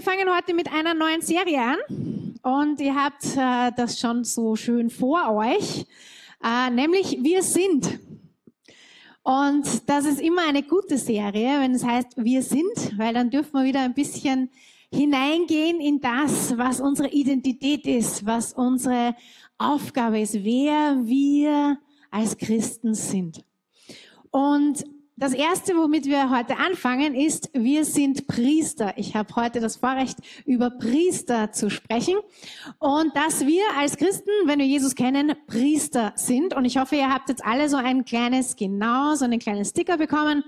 wir fangen heute mit einer neuen Serie an und ihr habt äh, das schon so schön vor euch, äh, nämlich Wir sind. Und das ist immer eine gute Serie, wenn es heißt Wir sind, weil dann dürfen wir wieder ein bisschen hineingehen in das, was unsere Identität ist, was unsere Aufgabe ist, wer wir als Christen sind. Und das erste, womit wir heute anfangen, ist, wir sind Priester. Ich habe heute das Vorrecht, über Priester zu sprechen. Und dass wir als Christen, wenn wir Jesus kennen, Priester sind. Und ich hoffe, ihr habt jetzt alle so ein kleines, genau, so einen kleinen Sticker bekommen.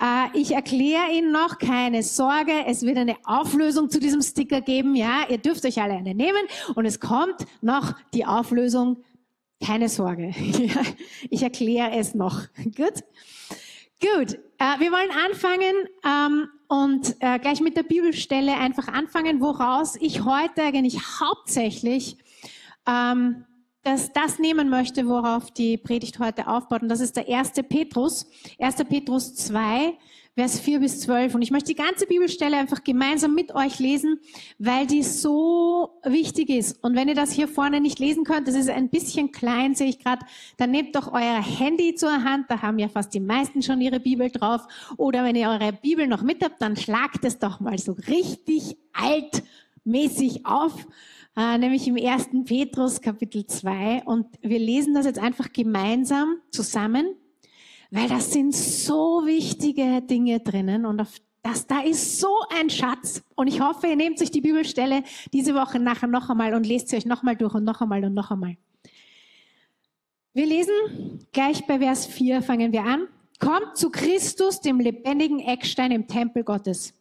Äh, ich erkläre Ihnen noch, keine Sorge, es wird eine Auflösung zu diesem Sticker geben. Ja, ihr dürft euch alle eine nehmen. Und es kommt noch die Auflösung. Keine Sorge. ich erkläre es noch. Gut. Gut, äh, wir wollen anfangen ähm, und äh, gleich mit der Bibelstelle einfach anfangen, woraus ich heute eigentlich hauptsächlich ähm, das, das nehmen möchte, worauf die Predigt heute aufbaut. Und das ist der erste Petrus, 1. Petrus 2, Vers 4 bis 12. Und ich möchte die ganze Bibelstelle einfach gemeinsam mit euch lesen, weil die so wichtig ist. Und wenn ihr das hier vorne nicht lesen könnt, das ist ein bisschen klein, sehe ich gerade, dann nehmt doch euer Handy zur Hand, da haben ja fast die meisten schon ihre Bibel drauf. Oder wenn ihr eure Bibel noch mit habt, dann schlagt es doch mal so richtig altmäßig auf, äh, nämlich im 1. Petrus Kapitel 2. Und wir lesen das jetzt einfach gemeinsam zusammen weil das sind so wichtige Dinge drinnen und auf das, da ist so ein Schatz. Und ich hoffe, ihr nehmt sich die Bibelstelle diese Woche nachher noch einmal und lest sie euch noch einmal durch und noch einmal und noch einmal. Wir lesen gleich bei Vers 4 fangen wir an. Kommt zu Christus, dem lebendigen Eckstein im Tempel Gottes.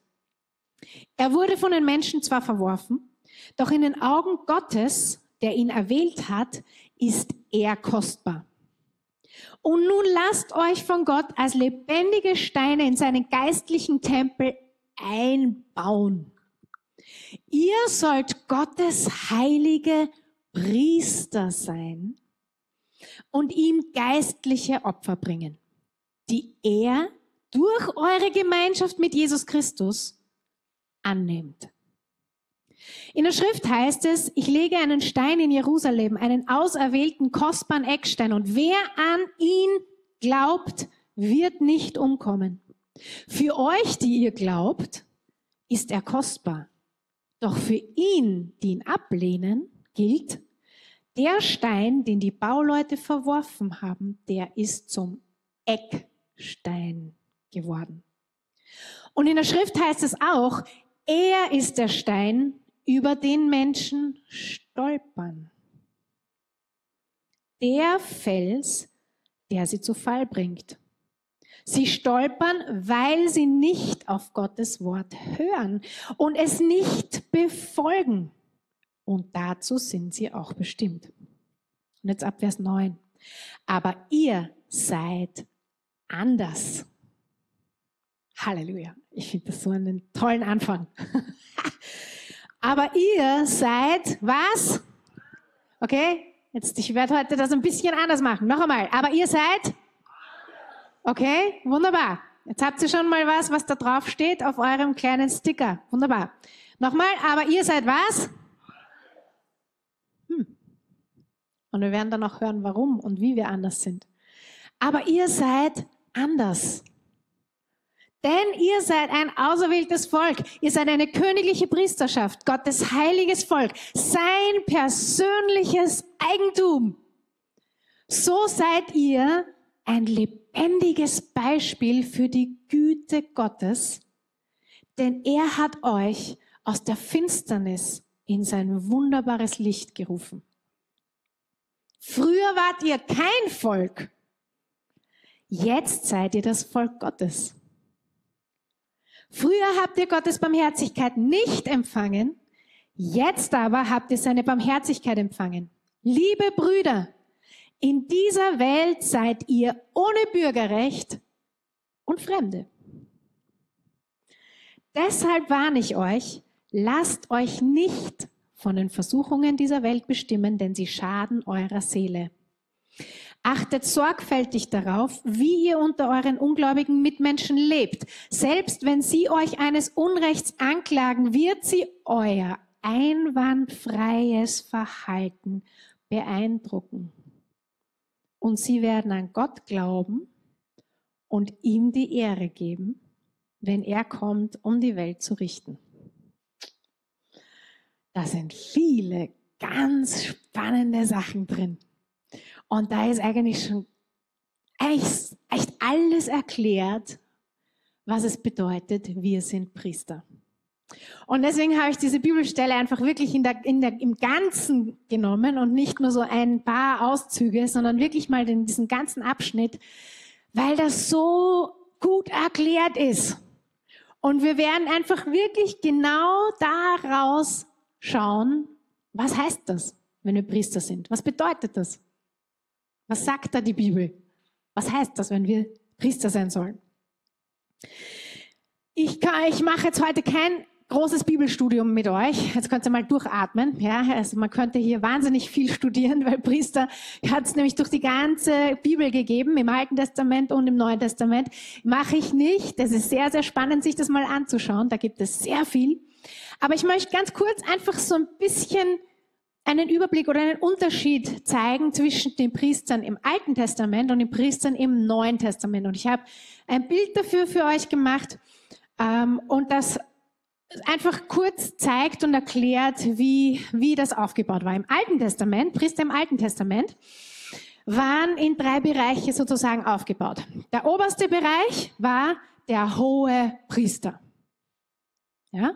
Er wurde von den Menschen zwar verworfen, doch in den Augen Gottes, der ihn erwählt hat, ist er kostbar. Und nun lasst euch von Gott als lebendige Steine in seinen geistlichen Tempel einbauen. Ihr sollt Gottes heilige Priester sein und ihm geistliche Opfer bringen, die er durch eure Gemeinschaft mit Jesus Christus annimmt. In der Schrift heißt es, ich lege einen Stein in Jerusalem, einen auserwählten, kostbaren Eckstein, und wer an ihn glaubt, wird nicht umkommen. Für euch, die ihr glaubt, ist er kostbar. Doch für ihn, die ihn ablehnen, gilt, der Stein, den die Bauleute verworfen haben, der ist zum Eckstein geworden. Und in der Schrift heißt es auch, er ist der Stein, über den Menschen stolpern. Der Fels, der sie zu Fall bringt. Sie stolpern, weil sie nicht auf Gottes Wort hören und es nicht befolgen. Und dazu sind sie auch bestimmt. Und jetzt ab Vers 9. Aber ihr seid anders. Halleluja. Ich finde das so einen tollen Anfang. Aber ihr seid was? Okay? Jetzt, ich werde heute das ein bisschen anders machen. Noch einmal. Aber ihr seid? Okay? Wunderbar. Jetzt habt ihr schon mal was, was da drauf steht auf eurem kleinen Sticker. Wunderbar. Nochmal. Aber ihr seid was? Hm. Und wir werden dann auch hören, warum und wie wir anders sind. Aber ihr seid anders. Denn ihr seid ein auserwähltes Volk. Ihr seid eine königliche Priesterschaft, Gottes heiliges Volk, sein persönliches Eigentum. So seid ihr ein lebendiges Beispiel für die Güte Gottes, denn er hat euch aus der Finsternis in sein wunderbares Licht gerufen. Früher wart ihr kein Volk, jetzt seid ihr das Volk Gottes. Früher habt ihr Gottes Barmherzigkeit nicht empfangen, jetzt aber habt ihr seine Barmherzigkeit empfangen. Liebe Brüder, in dieser Welt seid ihr ohne Bürgerrecht und Fremde. Deshalb warne ich euch, lasst euch nicht von den Versuchungen dieser Welt bestimmen, denn sie schaden eurer Seele. Achtet sorgfältig darauf, wie ihr unter euren ungläubigen Mitmenschen lebt. Selbst wenn sie euch eines Unrechts anklagen, wird sie euer einwandfreies Verhalten beeindrucken. Und sie werden an Gott glauben und ihm die Ehre geben, wenn er kommt, um die Welt zu richten. Da sind viele ganz spannende Sachen drin. Und da ist eigentlich schon echt, echt alles erklärt, was es bedeutet, wir sind Priester. Und deswegen habe ich diese Bibelstelle einfach wirklich in der, in der, im Ganzen genommen und nicht nur so ein paar Auszüge, sondern wirklich mal den, diesen ganzen Abschnitt, weil das so gut erklärt ist. Und wir werden einfach wirklich genau daraus schauen, was heißt das, wenn wir Priester sind? Was bedeutet das? Was sagt da die Bibel? Was heißt das, wenn wir Priester sein sollen? Ich, ich mache jetzt heute kein großes Bibelstudium mit euch. Jetzt könnt ihr mal durchatmen. Ja, also man könnte hier wahnsinnig viel studieren, weil Priester hat es nämlich durch die ganze Bibel gegeben, im Alten Testament und im Neuen Testament. Mache ich nicht. Das ist sehr, sehr spannend, sich das mal anzuschauen. Da gibt es sehr viel. Aber ich möchte ganz kurz einfach so ein bisschen einen Überblick oder einen Unterschied zeigen zwischen den Priestern im Alten Testament und den Priestern im Neuen Testament. Und ich habe ein Bild dafür für euch gemacht ähm, und das einfach kurz zeigt und erklärt, wie, wie das aufgebaut war. Im Alten Testament, Priester im Alten Testament, waren in drei Bereiche sozusagen aufgebaut. Der oberste Bereich war der hohe Priester. Ja?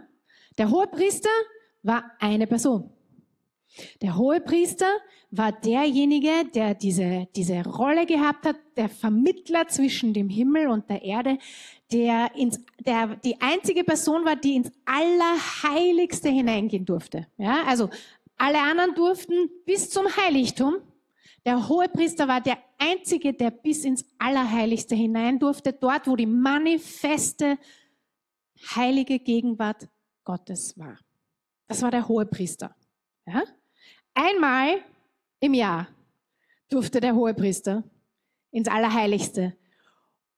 Der hohe Priester war eine Person. Der hohe Priester war derjenige, der diese, diese Rolle gehabt hat, der Vermittler zwischen dem Himmel und der Erde, der, ins, der die einzige Person war, die ins Allerheiligste hineingehen durfte. Ja, also alle anderen durften bis zum Heiligtum. Der hohe Priester war der einzige, der bis ins Allerheiligste hinein durfte, dort, wo die manifeste heilige Gegenwart Gottes war. Das war der hohe Priester. Ja? Einmal im Jahr durfte der hohe Priester ins Allerheiligste.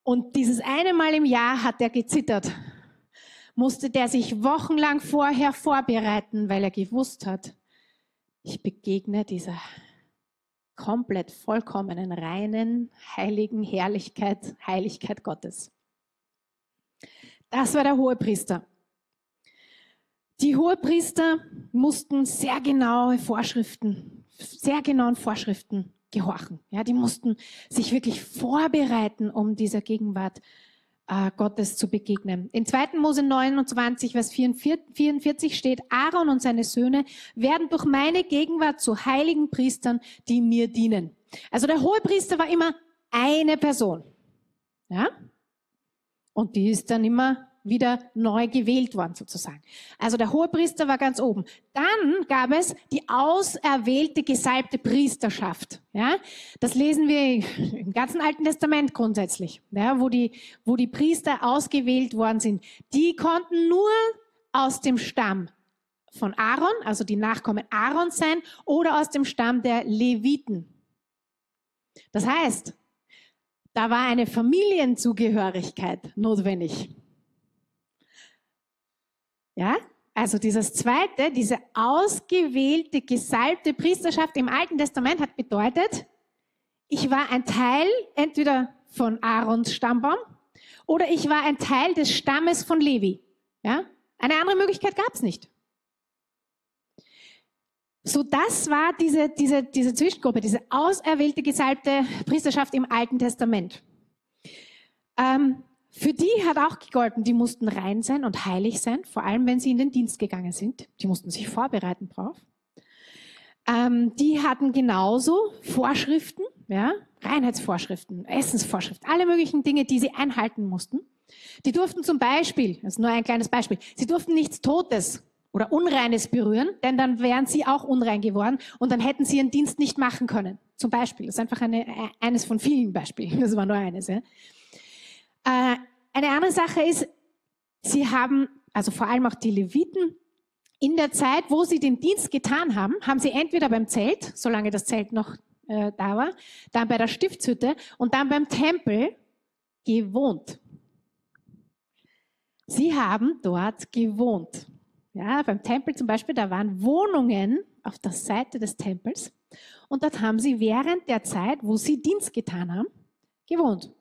Und dieses eine Mal im Jahr hat er gezittert. Musste der sich wochenlang vorher vorbereiten, weil er gewusst hat, ich begegne dieser komplett vollkommenen, reinen, heiligen Herrlichkeit, Heiligkeit Gottes. Das war der hohe Priester. Die Hohepriester mussten sehr genaue Vorschriften, sehr genauen Vorschriften gehorchen. Ja, die mussten sich wirklich vorbereiten, um dieser Gegenwart äh, Gottes zu begegnen. In 2. Mose 29, Vers 44 steht, Aaron und seine Söhne werden durch meine Gegenwart zu heiligen Priestern, die mir dienen. Also der Hohepriester war immer eine Person. Ja? Und die ist dann immer wieder neu gewählt worden sozusagen. Also der Hohepriester war ganz oben. Dann gab es die auserwählte, gesalbte Priesterschaft. Ja, das lesen wir im ganzen Alten Testament grundsätzlich, ja, wo die, wo die Priester ausgewählt worden sind. Die konnten nur aus dem Stamm von Aaron, also die Nachkommen Aarons sein, oder aus dem Stamm der Leviten. Das heißt, da war eine Familienzugehörigkeit notwendig. Ja? Also dieses zweite, diese ausgewählte, gesalbte Priesterschaft im Alten Testament hat bedeutet, ich war ein Teil entweder von Aarons Stammbaum oder ich war ein Teil des Stammes von Levi. Ja? Eine andere Möglichkeit gab es nicht. So, das war diese, diese, diese Zwischengruppe, diese auserwählte, gesalbte Priesterschaft im Alten Testament. Ähm, für die hat auch gegolten, die mussten rein sein und heilig sein, vor allem wenn sie in den Dienst gegangen sind. Die mussten sich vorbereiten drauf. Ähm, die hatten genauso Vorschriften, ja, Reinheitsvorschriften, Essensvorschriften, alle möglichen Dinge, die sie einhalten mussten. Die durften zum Beispiel, das ist nur ein kleines Beispiel, sie durften nichts Totes oder Unreines berühren, denn dann wären sie auch unrein geworden und dann hätten sie ihren Dienst nicht machen können. Zum Beispiel, das ist einfach eine, eines von vielen Beispielen, das war nur eines. Ja. Äh, eine andere Sache ist, sie haben, also vor allem auch die Leviten, in der Zeit, wo sie den Dienst getan haben, haben sie entweder beim Zelt, solange das Zelt noch äh, da war, dann bei der Stiftshütte und dann beim Tempel gewohnt. Sie haben dort gewohnt. Ja, beim Tempel zum Beispiel, da waren Wohnungen auf der Seite des Tempels und dort haben sie während der Zeit, wo sie Dienst getan haben, gewohnt.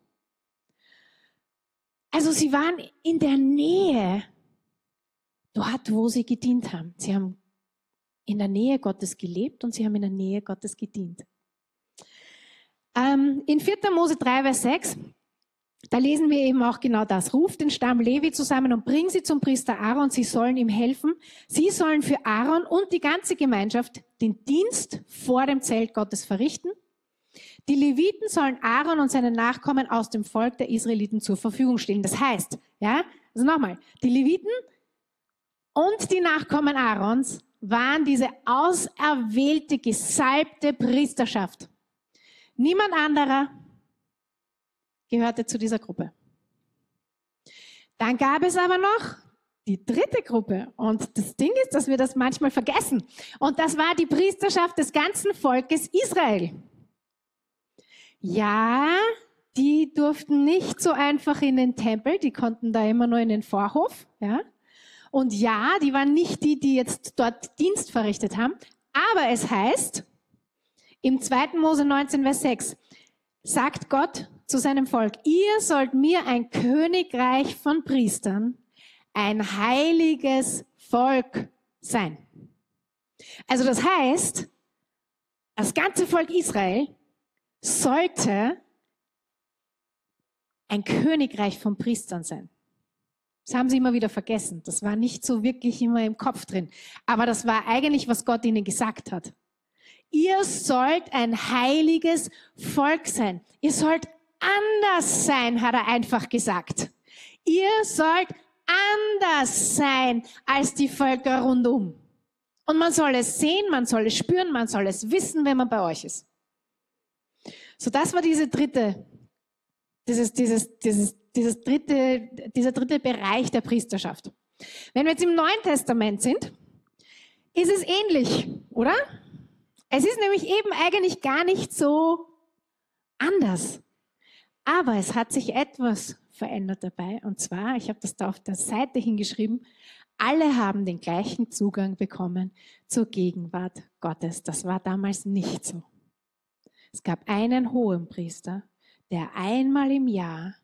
Also sie waren in der Nähe dort, wo sie gedient haben. Sie haben in der Nähe Gottes gelebt und sie haben in der Nähe Gottes gedient. Ähm, in 4. Mose 3, Vers 6, da lesen wir eben auch genau das. Ruf den Stamm Levi zusammen und bring sie zum Priester Aaron. Sie sollen ihm helfen. Sie sollen für Aaron und die ganze Gemeinschaft den Dienst vor dem Zelt Gottes verrichten. Die Leviten sollen Aaron und seinen Nachkommen aus dem Volk der Israeliten zur Verfügung stellen. Das heißt, ja, also nochmal, die Leviten und die Nachkommen Aarons waren diese auserwählte, gesalbte Priesterschaft. Niemand anderer gehörte zu dieser Gruppe. Dann gab es aber noch die dritte Gruppe. Und das Ding ist, dass wir das manchmal vergessen. Und das war die Priesterschaft des ganzen Volkes Israel. Ja, die durften nicht so einfach in den Tempel, die konnten da immer nur in den Vorhof, ja. Und ja, die waren nicht die, die jetzt dort Dienst verrichtet haben. Aber es heißt, im 2. Mose 19, Vers 6, sagt Gott zu seinem Volk, ihr sollt mir ein Königreich von Priestern, ein heiliges Volk sein. Also das heißt, das ganze Volk Israel sollte ein Königreich von Priestern sein. Das haben sie immer wieder vergessen. Das war nicht so wirklich immer im Kopf drin. Aber das war eigentlich, was Gott ihnen gesagt hat. Ihr sollt ein heiliges Volk sein. Ihr sollt anders sein, hat er einfach gesagt. Ihr sollt anders sein als die Völker rundum. Und man soll es sehen, man soll es spüren, man soll es wissen, wenn man bei euch ist. So, das war diese dritte, dieses, dieses, dieses dieses dritte, dieser dritte Bereich der Priesterschaft. Wenn wir jetzt im Neuen Testament sind, ist es ähnlich, oder? Es ist nämlich eben eigentlich gar nicht so anders. Aber es hat sich etwas verändert dabei. Und zwar, ich habe das da auf der Seite hingeschrieben, alle haben den gleichen Zugang bekommen zur Gegenwart Gottes. Das war damals nicht so. Es gab einen hohen Priester, der einmal im Jahr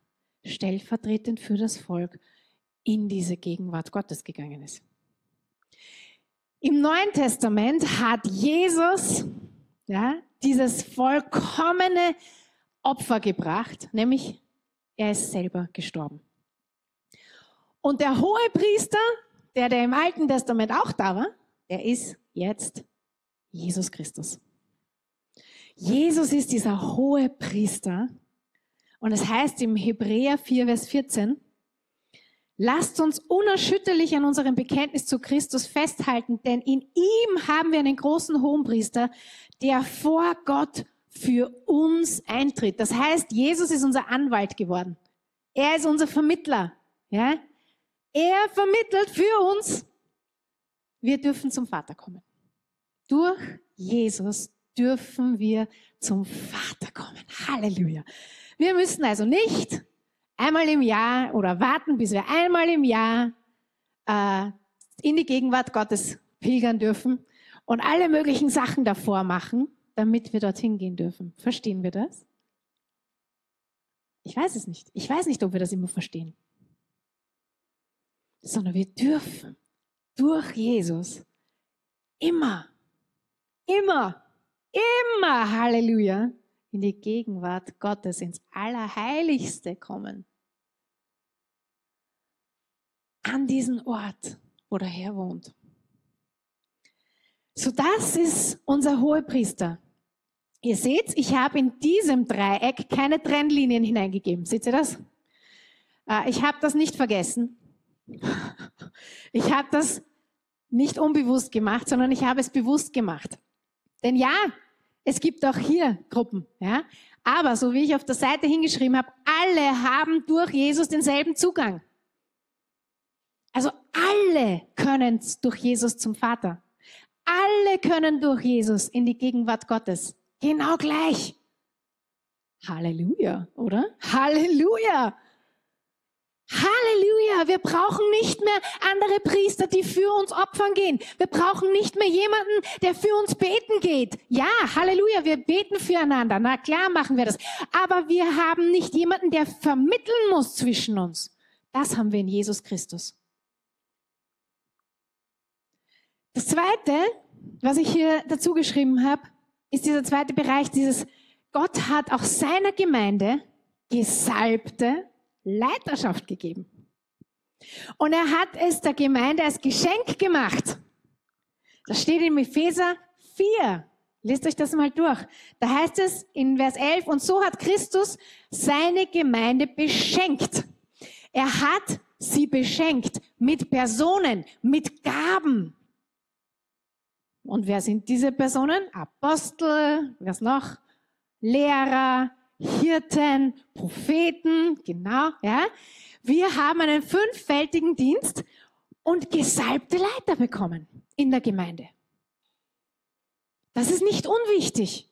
stellvertretend für das Volk in diese Gegenwart Gottes gegangen ist. Im Neuen Testament hat Jesus ja, dieses vollkommene Opfer gebracht, nämlich er ist selber gestorben. Und der hohe Priester, der, der im Alten Testament auch da war, der ist jetzt Jesus Christus. Jesus ist dieser hohe Priester, und es heißt im Hebräer 4, Vers 14, lasst uns unerschütterlich an unserem Bekenntnis zu Christus festhalten, denn in ihm haben wir einen großen Hohenpriester, der vor Gott für uns eintritt. Das heißt, Jesus ist unser Anwalt geworden. Er ist unser Vermittler. Ja? Er vermittelt für uns. Wir dürfen zum Vater kommen. Durch Jesus dürfen wir zum Vater kommen. Halleluja. Wir müssen also nicht einmal im Jahr oder warten, bis wir einmal im Jahr äh, in die Gegenwart Gottes pilgern dürfen und alle möglichen Sachen davor machen, damit wir dorthin gehen dürfen. Verstehen wir das? Ich weiß es nicht. Ich weiß nicht, ob wir das immer verstehen. Sondern wir dürfen durch Jesus immer, immer, immer, Halleluja, in die Gegenwart Gottes, ins Allerheiligste kommen. An diesen Ort, wo der Herr wohnt. So, das ist unser Hohepriester. Ihr seht, ich habe in diesem Dreieck keine Trennlinien hineingegeben. Seht ihr das? Äh, ich habe das nicht vergessen. Ich habe das nicht unbewusst gemacht, sondern ich habe es bewusst gemacht. Denn ja, es gibt auch hier Gruppen, ja. Aber so wie ich auf der Seite hingeschrieben habe, alle haben durch Jesus denselben Zugang. Also alle können durch Jesus zum Vater. Alle können durch Jesus in die Gegenwart Gottes. Genau gleich. Halleluja, oder? Halleluja. Halleluja, wir brauchen nicht mehr andere Priester, die für uns opfern gehen. Wir brauchen nicht mehr jemanden, der für uns beten geht. Ja, Halleluja, wir beten füreinander. Na klar machen wir das. Aber wir haben nicht jemanden, der vermitteln muss zwischen uns. Das haben wir in Jesus Christus. Das Zweite, was ich hier dazu geschrieben habe, ist dieser zweite Bereich, dieses Gott hat auch seiner Gemeinde gesalbte Leiterschaft gegeben. Und er hat es der Gemeinde als Geschenk gemacht. Das steht in Epheser 4. Lest euch das mal durch. Da heißt es in Vers 11, und so hat Christus seine Gemeinde beschenkt. Er hat sie beschenkt mit Personen, mit Gaben. Und wer sind diese Personen? Apostel, was noch? Lehrer, Hirten, Propheten, genau, ja. Wir haben einen fünffältigen Dienst und gesalbte Leiter bekommen in der Gemeinde. Das ist nicht unwichtig,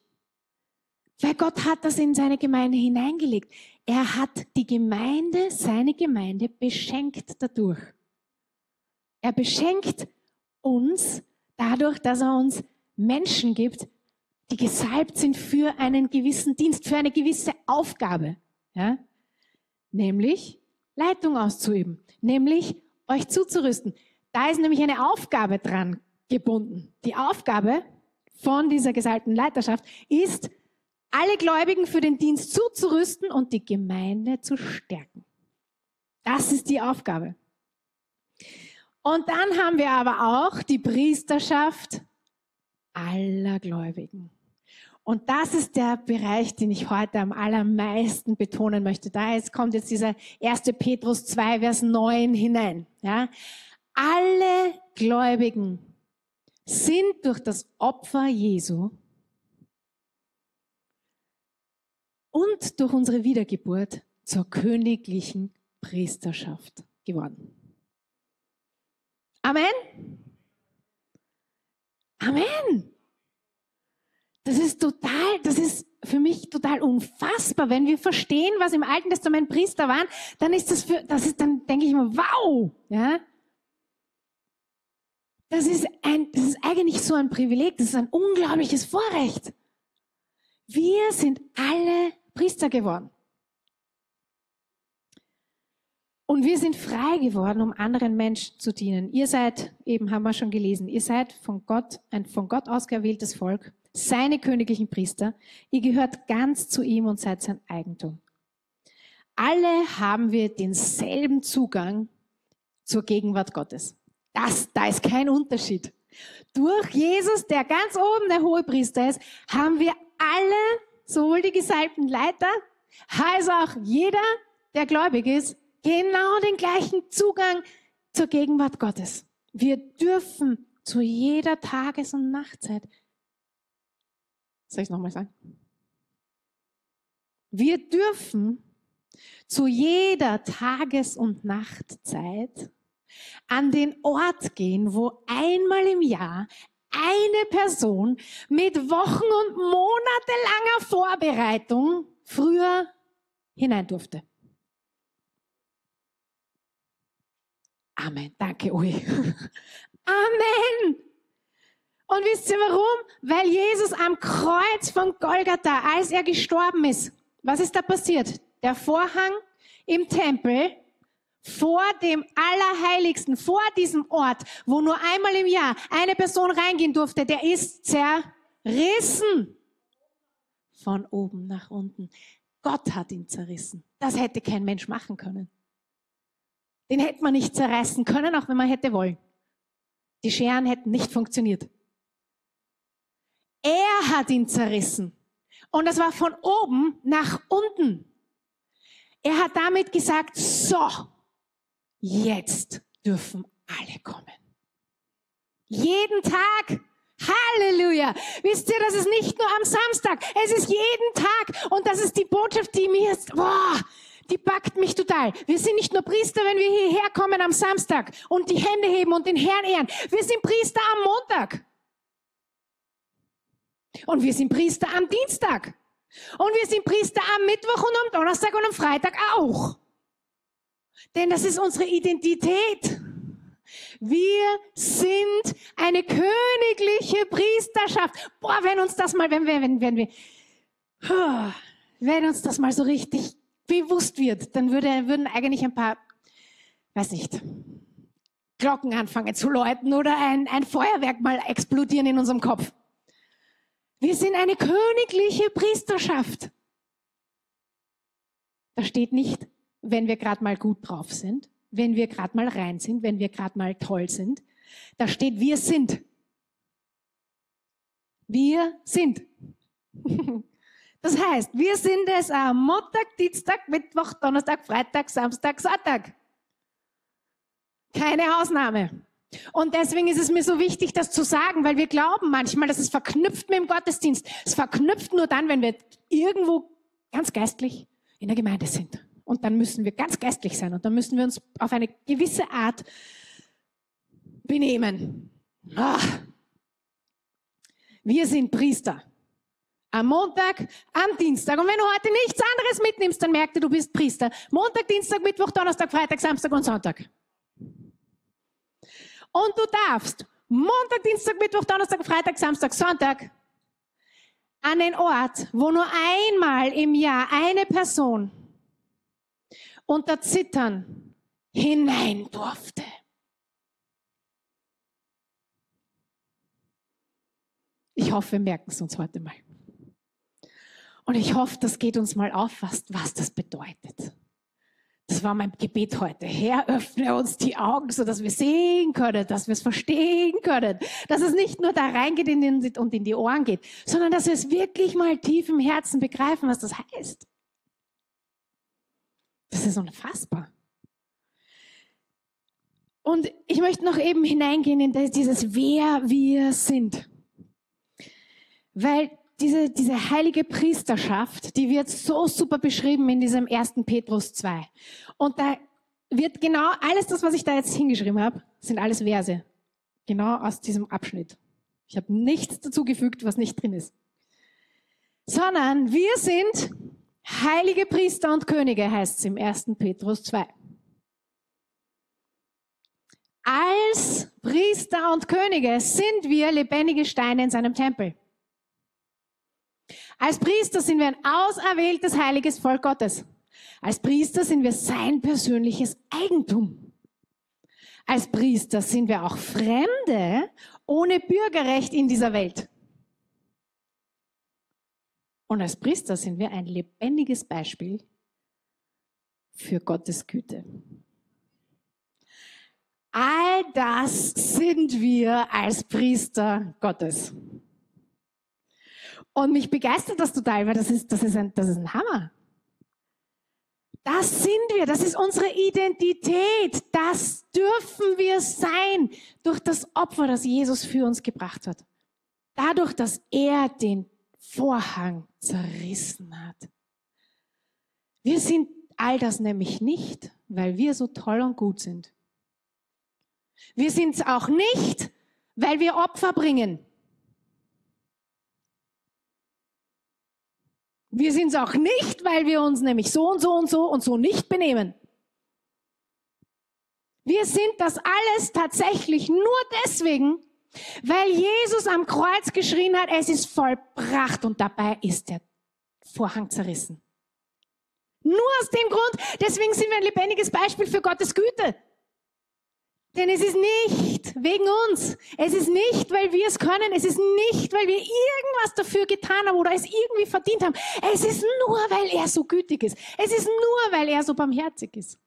weil Gott hat das in seine Gemeinde hineingelegt. Er hat die Gemeinde, seine Gemeinde beschenkt dadurch. Er beschenkt uns dadurch, dass er uns Menschen gibt, die gesalbt sind für einen gewissen Dienst, für eine gewisse Aufgabe. Ja? Nämlich Leitung auszuüben, nämlich euch zuzurüsten. Da ist nämlich eine Aufgabe dran gebunden. Die Aufgabe von dieser gesalbten Leiterschaft ist, alle Gläubigen für den Dienst zuzurüsten und die Gemeinde zu stärken. Das ist die Aufgabe. Und dann haben wir aber auch die Priesterschaft aller Gläubigen. Und das ist der Bereich, den ich heute am allermeisten betonen möchte. Da jetzt kommt jetzt dieser 1. Petrus 2, Vers 9 hinein. Ja? Alle Gläubigen sind durch das Opfer Jesu und durch unsere Wiedergeburt zur königlichen Priesterschaft geworden. Amen. Amen. Das ist total, das ist für mich total unfassbar. Wenn wir verstehen, was im Alten Testament Priester waren, dann ist das für, das ist, dann denke ich mir, wow, ja. Das ist ein, das ist eigentlich so ein Privileg, das ist ein unglaubliches Vorrecht. Wir sind alle Priester geworden. Und wir sind frei geworden, um anderen Menschen zu dienen. Ihr seid, eben haben wir schon gelesen, ihr seid von Gott, ein von Gott ausgewähltes Volk seine königlichen Priester. Ihr gehört ganz zu ihm und seid sein Eigentum. Alle haben wir denselben Zugang zur Gegenwart Gottes. Das, da ist kein Unterschied. Durch Jesus, der ganz oben der hohe Priester ist, haben wir alle, sowohl die gesalbten Leiter, als auch jeder, der gläubig ist, genau den gleichen Zugang zur Gegenwart Gottes. Wir dürfen zu jeder Tages- und Nachtzeit soll ich es nochmal sagen? Wir dürfen zu jeder Tages- und Nachtzeit an den Ort gehen, wo einmal im Jahr eine Person mit Wochen und monatelanger Vorbereitung früher hinein durfte. Amen. Danke, Ui. Amen. Und wisst ihr warum? Weil Jesus am Kreuz von Golgatha, als er gestorben ist, was ist da passiert? Der Vorhang im Tempel vor dem Allerheiligsten, vor diesem Ort, wo nur einmal im Jahr eine Person reingehen durfte, der ist zerrissen. Von oben nach unten. Gott hat ihn zerrissen. Das hätte kein Mensch machen können. Den hätte man nicht zerreißen können, auch wenn man hätte wollen. Die Scheren hätten nicht funktioniert. Er hat ihn zerrissen. Und das war von oben nach unten. Er hat damit gesagt, so, jetzt dürfen alle kommen. Jeden Tag. Halleluja. Wisst ihr, das ist nicht nur am Samstag, es ist jeden Tag. Und das ist die Botschaft, die mir jetzt, boah, die packt mich total. Wir sind nicht nur Priester, wenn wir hierher kommen am Samstag und die Hände heben und den Herrn ehren. Wir sind Priester am Montag. Und wir sind Priester am Dienstag. Und wir sind Priester am Mittwoch und am Donnerstag und am Freitag auch. Denn das ist unsere Identität. Wir sind eine königliche Priesterschaft. Boah, wenn uns das mal, wenn wir, wenn, wenn wir, wenn uns das mal so richtig bewusst wird, dann würde, würden eigentlich ein paar, weiß nicht, Glocken anfangen zu läuten oder ein, ein Feuerwerk mal explodieren in unserem Kopf. Wir sind eine königliche Priesterschaft. Da steht nicht, wenn wir gerade mal gut drauf sind, wenn wir gerade mal rein sind, wenn wir gerade mal toll sind. Da steht, wir sind. Wir sind. Das heißt, wir sind es am Montag, Dienstag, Mittwoch, Donnerstag, Freitag, Samstag, Sonntag. Keine Ausnahme. Und deswegen ist es mir so wichtig, das zu sagen, weil wir glauben manchmal, dass es verknüpft mit dem Gottesdienst. Es verknüpft nur dann, wenn wir irgendwo ganz geistlich in der Gemeinde sind. Und dann müssen wir ganz geistlich sein und dann müssen wir uns auf eine gewisse Art benehmen. Ach. Wir sind Priester. Am Montag, am Dienstag. Und wenn du heute nichts anderes mitnimmst, dann merkst du, du bist Priester. Montag, Dienstag, Mittwoch, Donnerstag, Freitag, Samstag und Sonntag. Und du darfst Montag, Dienstag, Mittwoch, Donnerstag, Freitag, Samstag, Sonntag an den Ort, wo nur einmal im Jahr eine Person unter Zittern hinein durfte. Ich hoffe, wir merken es uns heute mal. Und ich hoffe, das geht uns mal auf, was, was das bedeutet. Das war mein Gebet heute. Herr, öffne uns die Augen, so dass wir sehen können, dass wir es verstehen können, dass es nicht nur da reingeht und in die Ohren geht, sondern dass wir es wirklich mal tief im Herzen begreifen, was das heißt. Das ist unfassbar. Und ich möchte noch eben hineingehen in dieses Wer wir sind. Weil diese, diese heilige Priesterschaft, die wird so super beschrieben in diesem ersten Petrus 2. Und da wird genau alles das, was ich da jetzt hingeschrieben habe, sind alles Verse. Genau aus diesem Abschnitt. Ich habe nichts dazugefügt, was nicht drin ist. Sondern wir sind heilige Priester und Könige, heißt es im ersten Petrus 2. Als Priester und Könige sind wir lebendige Steine in seinem Tempel. Als Priester sind wir ein auserwähltes, heiliges Volk Gottes. Als Priester sind wir sein persönliches Eigentum. Als Priester sind wir auch Fremde ohne Bürgerrecht in dieser Welt. Und als Priester sind wir ein lebendiges Beispiel für Gottes Güte. All das sind wir als Priester Gottes. Und mich begeistert das total, weil das ist, das ist, ein, das ist ein Hammer. Das sind wir, das ist unsere Identität, das dürfen wir sein durch das Opfer, das Jesus für uns gebracht hat. Dadurch, dass er den Vorhang zerrissen hat. Wir sind all das nämlich nicht, weil wir so toll und gut sind. Wir sind es auch nicht, weil wir Opfer bringen. Wir sind es auch nicht, weil wir uns nämlich so und so und so und so nicht benehmen. Wir sind das alles tatsächlich nur deswegen, weil Jesus am Kreuz geschrien hat, es ist vollbracht und dabei ist der Vorhang zerrissen. Nur aus dem Grund, deswegen sind wir ein lebendiges Beispiel für Gottes Güte. Denn es ist nicht wegen uns. Es ist nicht, weil wir es können. Es ist nicht, weil wir irgendwas dafür getan haben oder es irgendwie verdient haben. Es ist nur, weil er so gütig ist. Es ist nur, weil er so barmherzig ist.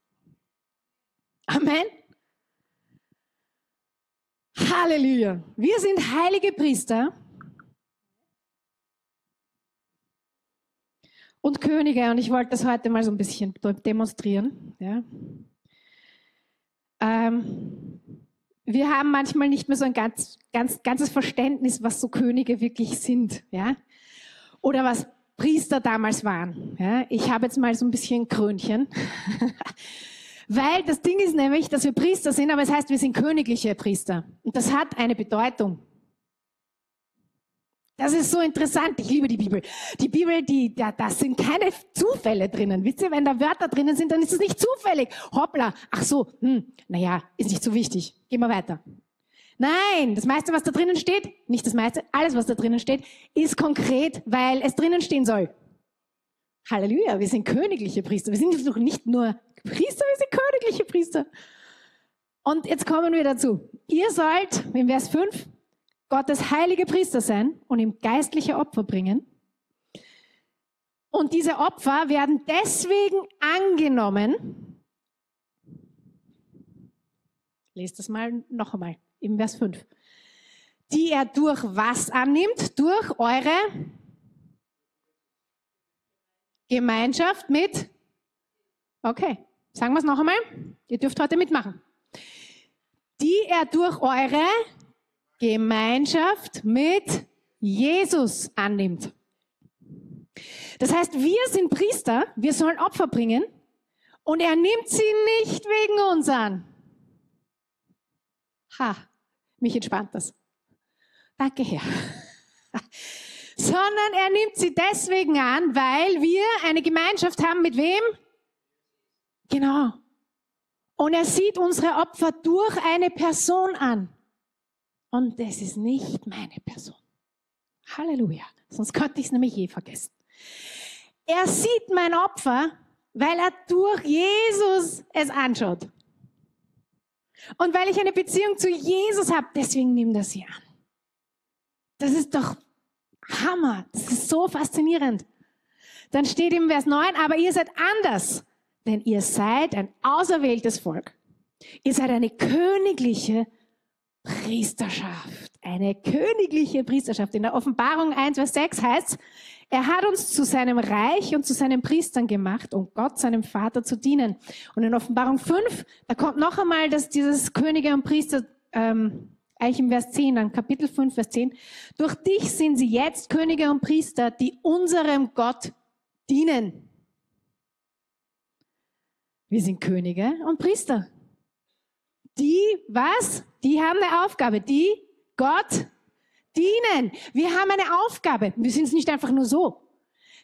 Amen. Halleluja. Wir sind heilige Priester und Könige. Und ich wollte das heute mal so ein bisschen demonstrieren. Ja. Ähm, wir haben manchmal nicht mehr so ein ganz, ganz, ganzes Verständnis, was so Könige wirklich sind, ja, oder was Priester damals waren. Ja. Ich habe jetzt mal so ein bisschen Krönchen, weil das Ding ist nämlich, dass wir Priester sind, aber es heißt, wir sind königliche Priester und das hat eine Bedeutung. Das ist so interessant. Ich liebe die Bibel. Die Bibel, die, da, da sind keine Zufälle drinnen. Wisst ihr, wenn da Wörter drinnen sind, dann ist es nicht zufällig. Hoppla. Ach so, hm, naja, ist nicht so wichtig. Gehen wir weiter. Nein, das meiste, was da drinnen steht, nicht das meiste, alles, was da drinnen steht, ist konkret, weil es drinnen stehen soll. Halleluja, wir sind königliche Priester. Wir sind noch nicht nur Priester, wir sind königliche Priester. Und jetzt kommen wir dazu. Ihr sollt, im Vers 5, Gottes heilige Priester sein und ihm geistliche Opfer bringen. Und diese Opfer werden deswegen angenommen. Lest das mal noch einmal im Vers 5. Die er durch was annimmt? Durch eure Gemeinschaft mit. Okay, sagen wir es noch einmal. Ihr dürft heute mitmachen. Die er durch eure Gemeinschaft mit Jesus annimmt. Das heißt, wir sind Priester, wir sollen Opfer bringen und er nimmt sie nicht wegen uns an. Ha, mich entspannt das. Danke, Herr. Sondern er nimmt sie deswegen an, weil wir eine Gemeinschaft haben mit wem? Genau. Und er sieht unsere Opfer durch eine Person an. Und es ist nicht meine Person. Halleluja. Sonst könnte ich es nämlich je vergessen. Er sieht mein Opfer, weil er durch Jesus es anschaut. Und weil ich eine Beziehung zu Jesus habe, deswegen nimmt er sie an. Das ist doch Hammer. Das ist so faszinierend. Dann steht im Vers 9, aber ihr seid anders, denn ihr seid ein auserwähltes Volk. Ihr seid eine königliche Priesterschaft. Eine königliche Priesterschaft. In der Offenbarung 1, Vers 6 heißt er hat uns zu seinem Reich und zu seinen Priestern gemacht, um Gott, seinem Vater, zu dienen. Und in Offenbarung 5, da kommt noch einmal dass dieses Könige und Priester, ähm, eigentlich im Vers 10, dann Kapitel 5, Vers 10. Durch dich sind sie jetzt Könige und Priester, die unserem Gott dienen. Wir sind Könige und Priester. Die, was? Die haben eine Aufgabe, die Gott dienen. Wir haben eine Aufgabe. Wir sind es nicht einfach nur so,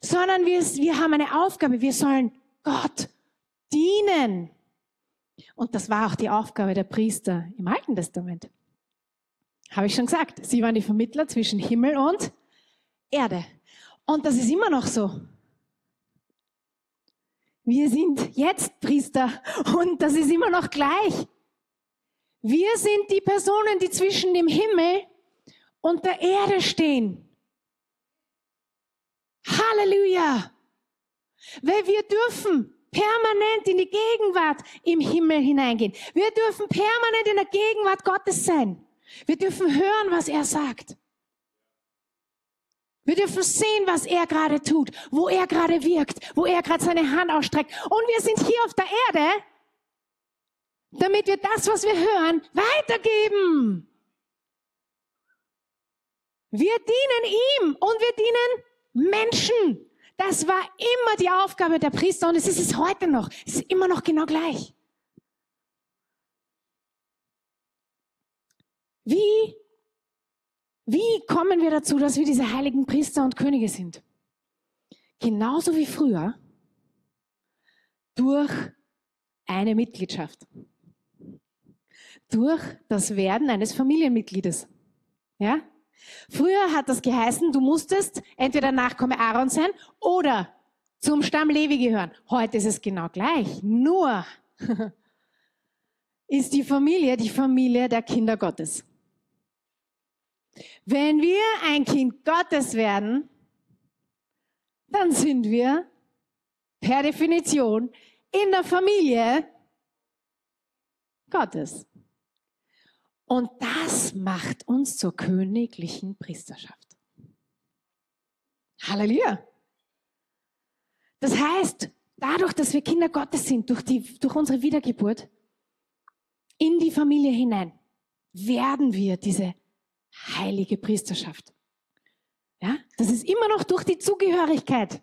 sondern wir, wir haben eine Aufgabe. Wir sollen Gott dienen. Und das war auch die Aufgabe der Priester im Alten Testament. Habe ich schon gesagt. Sie waren die Vermittler zwischen Himmel und Erde. Und das ist immer noch so. Wir sind jetzt Priester und das ist immer noch gleich. Wir sind die Personen, die zwischen dem Himmel und der Erde stehen. Halleluja! Weil wir dürfen permanent in die Gegenwart im Himmel hineingehen. Wir dürfen permanent in der Gegenwart Gottes sein. Wir dürfen hören, was er sagt. Wir dürfen sehen, was er gerade tut, wo er gerade wirkt, wo er gerade seine Hand ausstreckt. Und wir sind hier auf der Erde, damit wir das, was wir hören, weitergeben. Wir dienen ihm und wir dienen Menschen. Das war immer die Aufgabe der Priester und es ist es heute noch. Es ist immer noch genau gleich. Wie, wie kommen wir dazu, dass wir diese heiligen Priester und Könige sind? Genauso wie früher durch eine Mitgliedschaft durch das Werden eines Familienmitgliedes. Ja? Früher hat das geheißen, du musstest entweder Nachkomme Aaron sein oder zum Stamm Levi gehören. Heute ist es genau gleich. Nur ist die Familie die Familie der Kinder Gottes. Wenn wir ein Kind Gottes werden, dann sind wir per Definition in der Familie Gottes. Und das macht uns zur königlichen Priesterschaft. Halleluja. Das heißt, dadurch, dass wir Kinder Gottes sind, durch, die, durch unsere Wiedergeburt, in die Familie hinein, werden wir diese heilige Priesterschaft. Ja, das ist immer noch durch die Zugehörigkeit.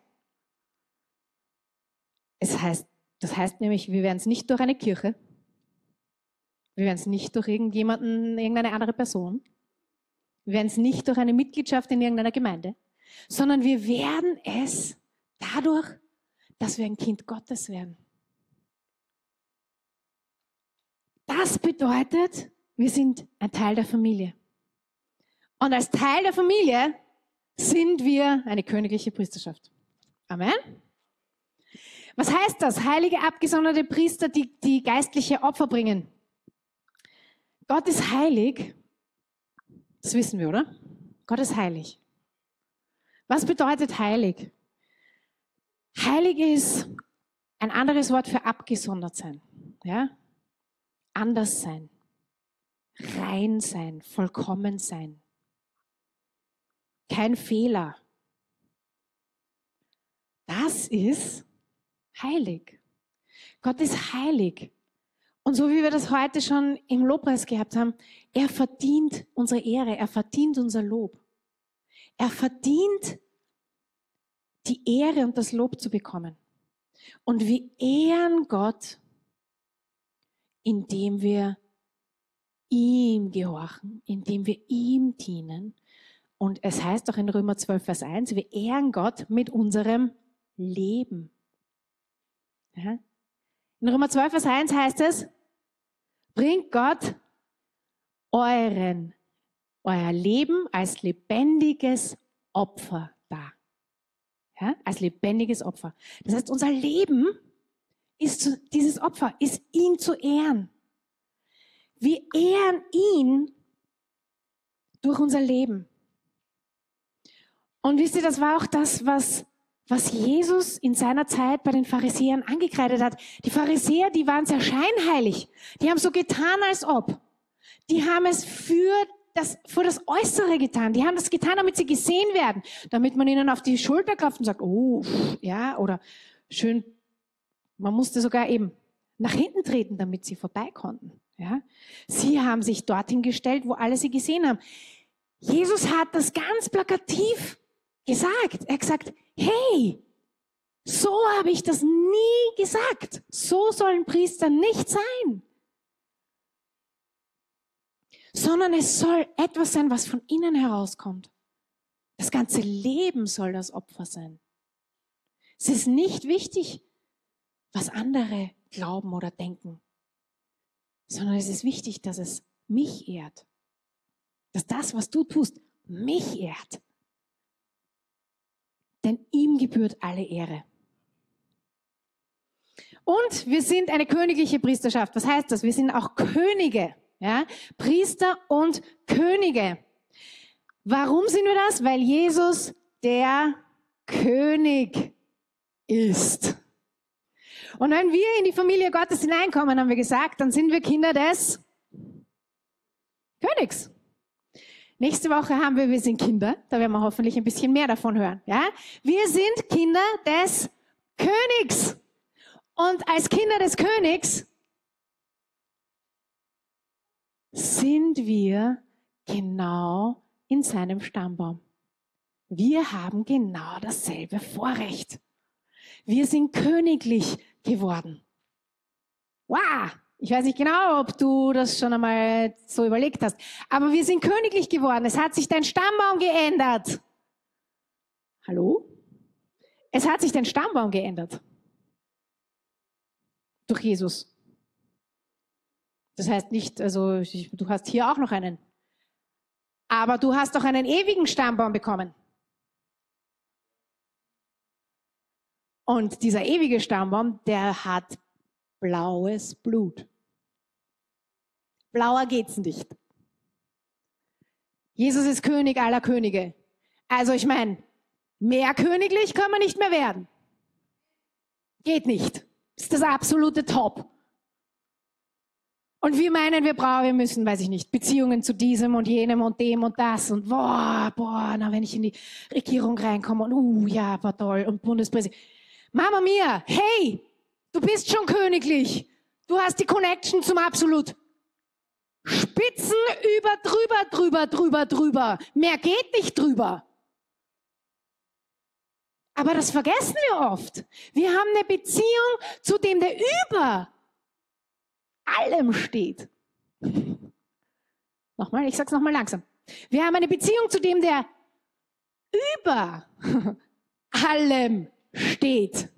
Es heißt, das heißt nämlich, wir werden es nicht durch eine Kirche, wir werden es nicht durch irgendjemanden, irgendeine andere Person. Wir werden es nicht durch eine Mitgliedschaft in irgendeiner Gemeinde, sondern wir werden es dadurch, dass wir ein Kind Gottes werden. Das bedeutet, wir sind ein Teil der Familie. Und als Teil der Familie sind wir eine königliche Priesterschaft. Amen. Was heißt das? Heilige, abgesonderte Priester, die, die geistliche Opfer bringen. Gott ist heilig. Das wissen wir, oder? Gott ist heilig. Was bedeutet heilig? Heilig ist ein anderes Wort für abgesondert sein. Ja? Anders sein. Rein sein. Vollkommen sein. Kein Fehler. Das ist heilig. Gott ist heilig. Und so wie wir das heute schon im Lobpreis gehabt haben, er verdient unsere Ehre, er verdient unser Lob. Er verdient die Ehre und das Lob zu bekommen. Und wir ehren Gott, indem wir ihm gehorchen, indem wir ihm dienen. Und es heißt auch in Römer 12, Vers 1, wir ehren Gott mit unserem Leben. In Römer 12, Vers 1 heißt es, bringt Gott euren, euer Leben als lebendiges Opfer dar. Ja? Als lebendiges Opfer. Das heißt, unser Leben ist zu, dieses Opfer, ist ihn zu ehren. Wir ehren ihn durch unser Leben. Und wisst ihr, das war auch das, was was Jesus in seiner Zeit bei den Pharisäern angekreidet hat. Die Pharisäer, die waren sehr scheinheilig. Die haben so getan, als ob. Die haben es für das, für das Äußere getan. Die haben das getan, damit sie gesehen werden, damit man ihnen auf die Schulter klopft und sagt, oh, ja, oder schön, man musste sogar eben nach hinten treten, damit sie vorbei konnten. Ja? Sie haben sich dorthin gestellt, wo alle sie gesehen haben. Jesus hat das ganz plakativ gesagt. Er hat gesagt, hey, so habe ich das nie gesagt. So sollen Priester nicht sein. Sondern es soll etwas sein, was von innen herauskommt. Das ganze Leben soll das Opfer sein. Es ist nicht wichtig, was andere glauben oder denken, sondern es ist wichtig, dass es mich ehrt. Dass das, was du tust, mich ehrt denn ihm gebührt alle Ehre. Und wir sind eine königliche Priesterschaft. Was heißt das? Wir sind auch Könige, ja? Priester und Könige. Warum sind wir das? Weil Jesus der König ist. Und wenn wir in die Familie Gottes hineinkommen, haben wir gesagt, dann sind wir Kinder des Königs. Nächste Woche haben wir, wir sind Kinder, da werden wir hoffentlich ein bisschen mehr davon hören. Ja? Wir sind Kinder des Königs. Und als Kinder des Königs sind wir genau in seinem Stammbaum. Wir haben genau dasselbe Vorrecht. Wir sind königlich geworden. Wow! Ich weiß nicht genau, ob du das schon einmal so überlegt hast. Aber wir sind königlich geworden. Es hat sich dein Stammbaum geändert. Hallo? Es hat sich dein Stammbaum geändert. Durch Jesus. Das heißt nicht, also du hast hier auch noch einen. Aber du hast doch einen ewigen Stammbaum bekommen. Und dieser ewige Stammbaum, der hat blaues Blut. Blauer geht's nicht. Jesus ist König aller Könige. Also ich meine, mehr königlich kann man nicht mehr werden. Geht nicht. ist das absolute Top. Und wir meinen, wir brauchen, wir müssen, weiß ich nicht, Beziehungen zu diesem und jenem und dem und das und boah, boah, na, wenn ich in die Regierung reinkomme und uh, ja, war toll und Bundespräsident. Mama mia, hey, du bist schon königlich. Du hast die Connection zum Absolut. Spitzen über, drüber, drüber, drüber, drüber. Mehr geht nicht drüber. Aber das vergessen wir oft. Wir haben eine Beziehung zu dem, der über allem steht. Nochmal, ich sag's nochmal langsam. Wir haben eine Beziehung zu dem, der über allem steht.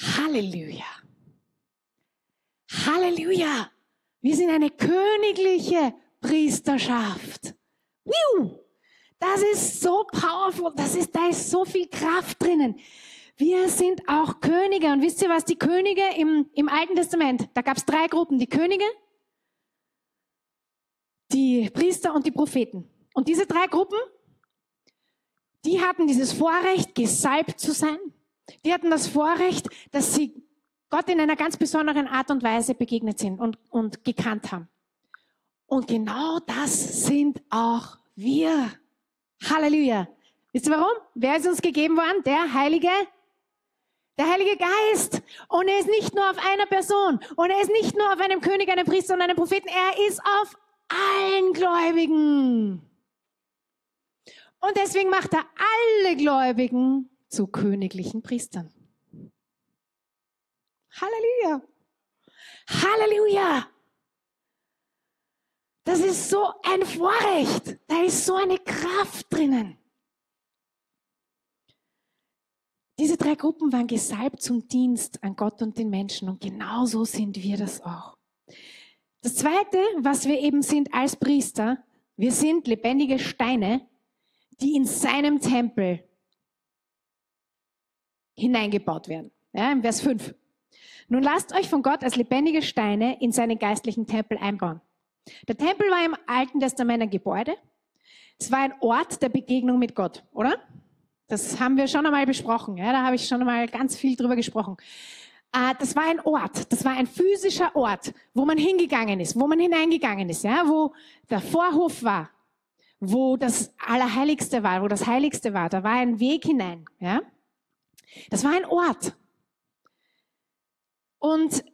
Halleluja. Halleluja. Wir sind eine königliche Priesterschaft. Das ist so powerful. Das ist, da ist so viel Kraft drinnen. Wir sind auch Könige. Und wisst ihr was? Die Könige im, im Alten Testament, da gab es drei Gruppen. Die Könige, die Priester und die Propheten. Und diese drei Gruppen, die hatten dieses Vorrecht, gesalbt zu sein. Die hatten das Vorrecht, dass sie Gott in einer ganz besonderen Art und Weise begegnet sind und, und gekannt haben. Und genau das sind auch wir. Halleluja. Wisst ihr warum? Wer ist uns gegeben worden? Der Heilige der Heilige Geist. Und er ist nicht nur auf einer Person. Und er ist nicht nur auf einem König, einem Priester und einem Propheten. Er ist auf allen Gläubigen. Und deswegen macht er alle Gläubigen zu königlichen Priestern. Halleluja. Halleluja. Das ist so ein Vorrecht. Da ist so eine Kraft drinnen. Diese drei Gruppen waren gesalbt zum Dienst an Gott und den Menschen und genauso sind wir das auch. Das Zweite, was wir eben sind als Priester, wir sind lebendige Steine, die in seinem Tempel hineingebaut werden. Ja, Im Vers 5. Nun lasst euch von Gott als lebendige Steine in seinen geistlichen Tempel einbauen. Der Tempel war im Alten Testament ein Gebäude. Es war ein Ort der Begegnung mit Gott, oder? Das haben wir schon einmal besprochen. Ja, da habe ich schon einmal ganz viel drüber gesprochen. Äh, das war ein Ort, das war ein physischer Ort, wo man hingegangen ist, wo man hineingegangen ist, ja, wo der Vorhof war, wo das Allerheiligste war, wo das Heiligste war. Da war ein Weg hinein. Ja. Das war ein Ort. Und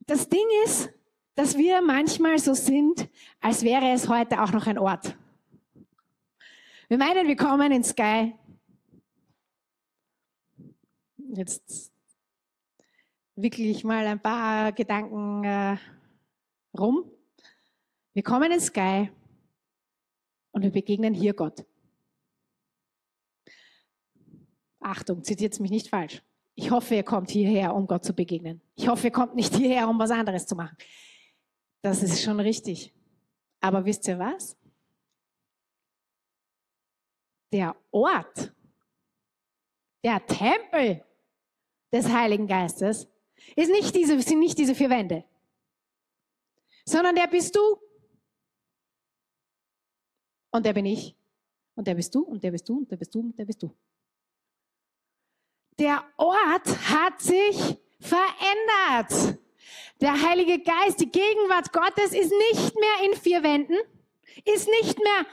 das Ding ist, dass wir manchmal so sind, als wäre es heute auch noch ein Ort. Wir meinen, wir kommen in Sky. Jetzt wirklich mal ein paar Gedanken äh, rum. Wir kommen in Sky und wir begegnen hier Gott. Achtung, zitiert mich nicht falsch. Ich hoffe, ihr kommt hierher, um Gott zu begegnen. Ich hoffe, ihr kommt nicht hierher, um was anderes zu machen. Das ist schon richtig. Aber wisst ihr was? der Ort, der Tempel des Heiligen Geistes ist nicht diese, sind nicht diese vier Wände, sondern der bist du. Und der bin ich. Und der bist du, und der bist du, und der bist du, und der bist du. Der Ort hat sich verändert. Der Heilige Geist, die Gegenwart Gottes ist nicht mehr in vier Wänden, ist nicht mehr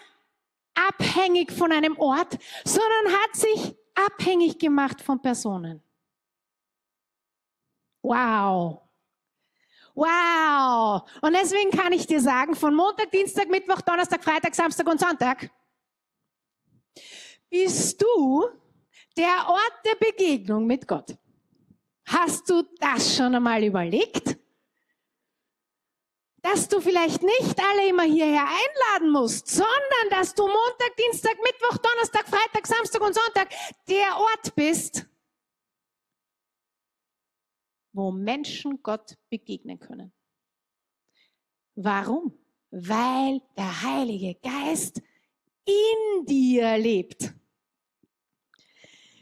abhängig von einem Ort, sondern hat sich abhängig gemacht von Personen. Wow. Wow. Und deswegen kann ich dir sagen, von Montag, Dienstag, Mittwoch, Donnerstag, Freitag, Samstag und Sonntag bist du der Ort der Begegnung mit Gott. Hast du das schon einmal überlegt? dass du vielleicht nicht alle immer hierher einladen musst, sondern dass du Montag, Dienstag, Mittwoch, Donnerstag, Freitag, Samstag und Sonntag der Ort bist, wo Menschen Gott begegnen können. Warum? Weil der Heilige Geist in dir lebt.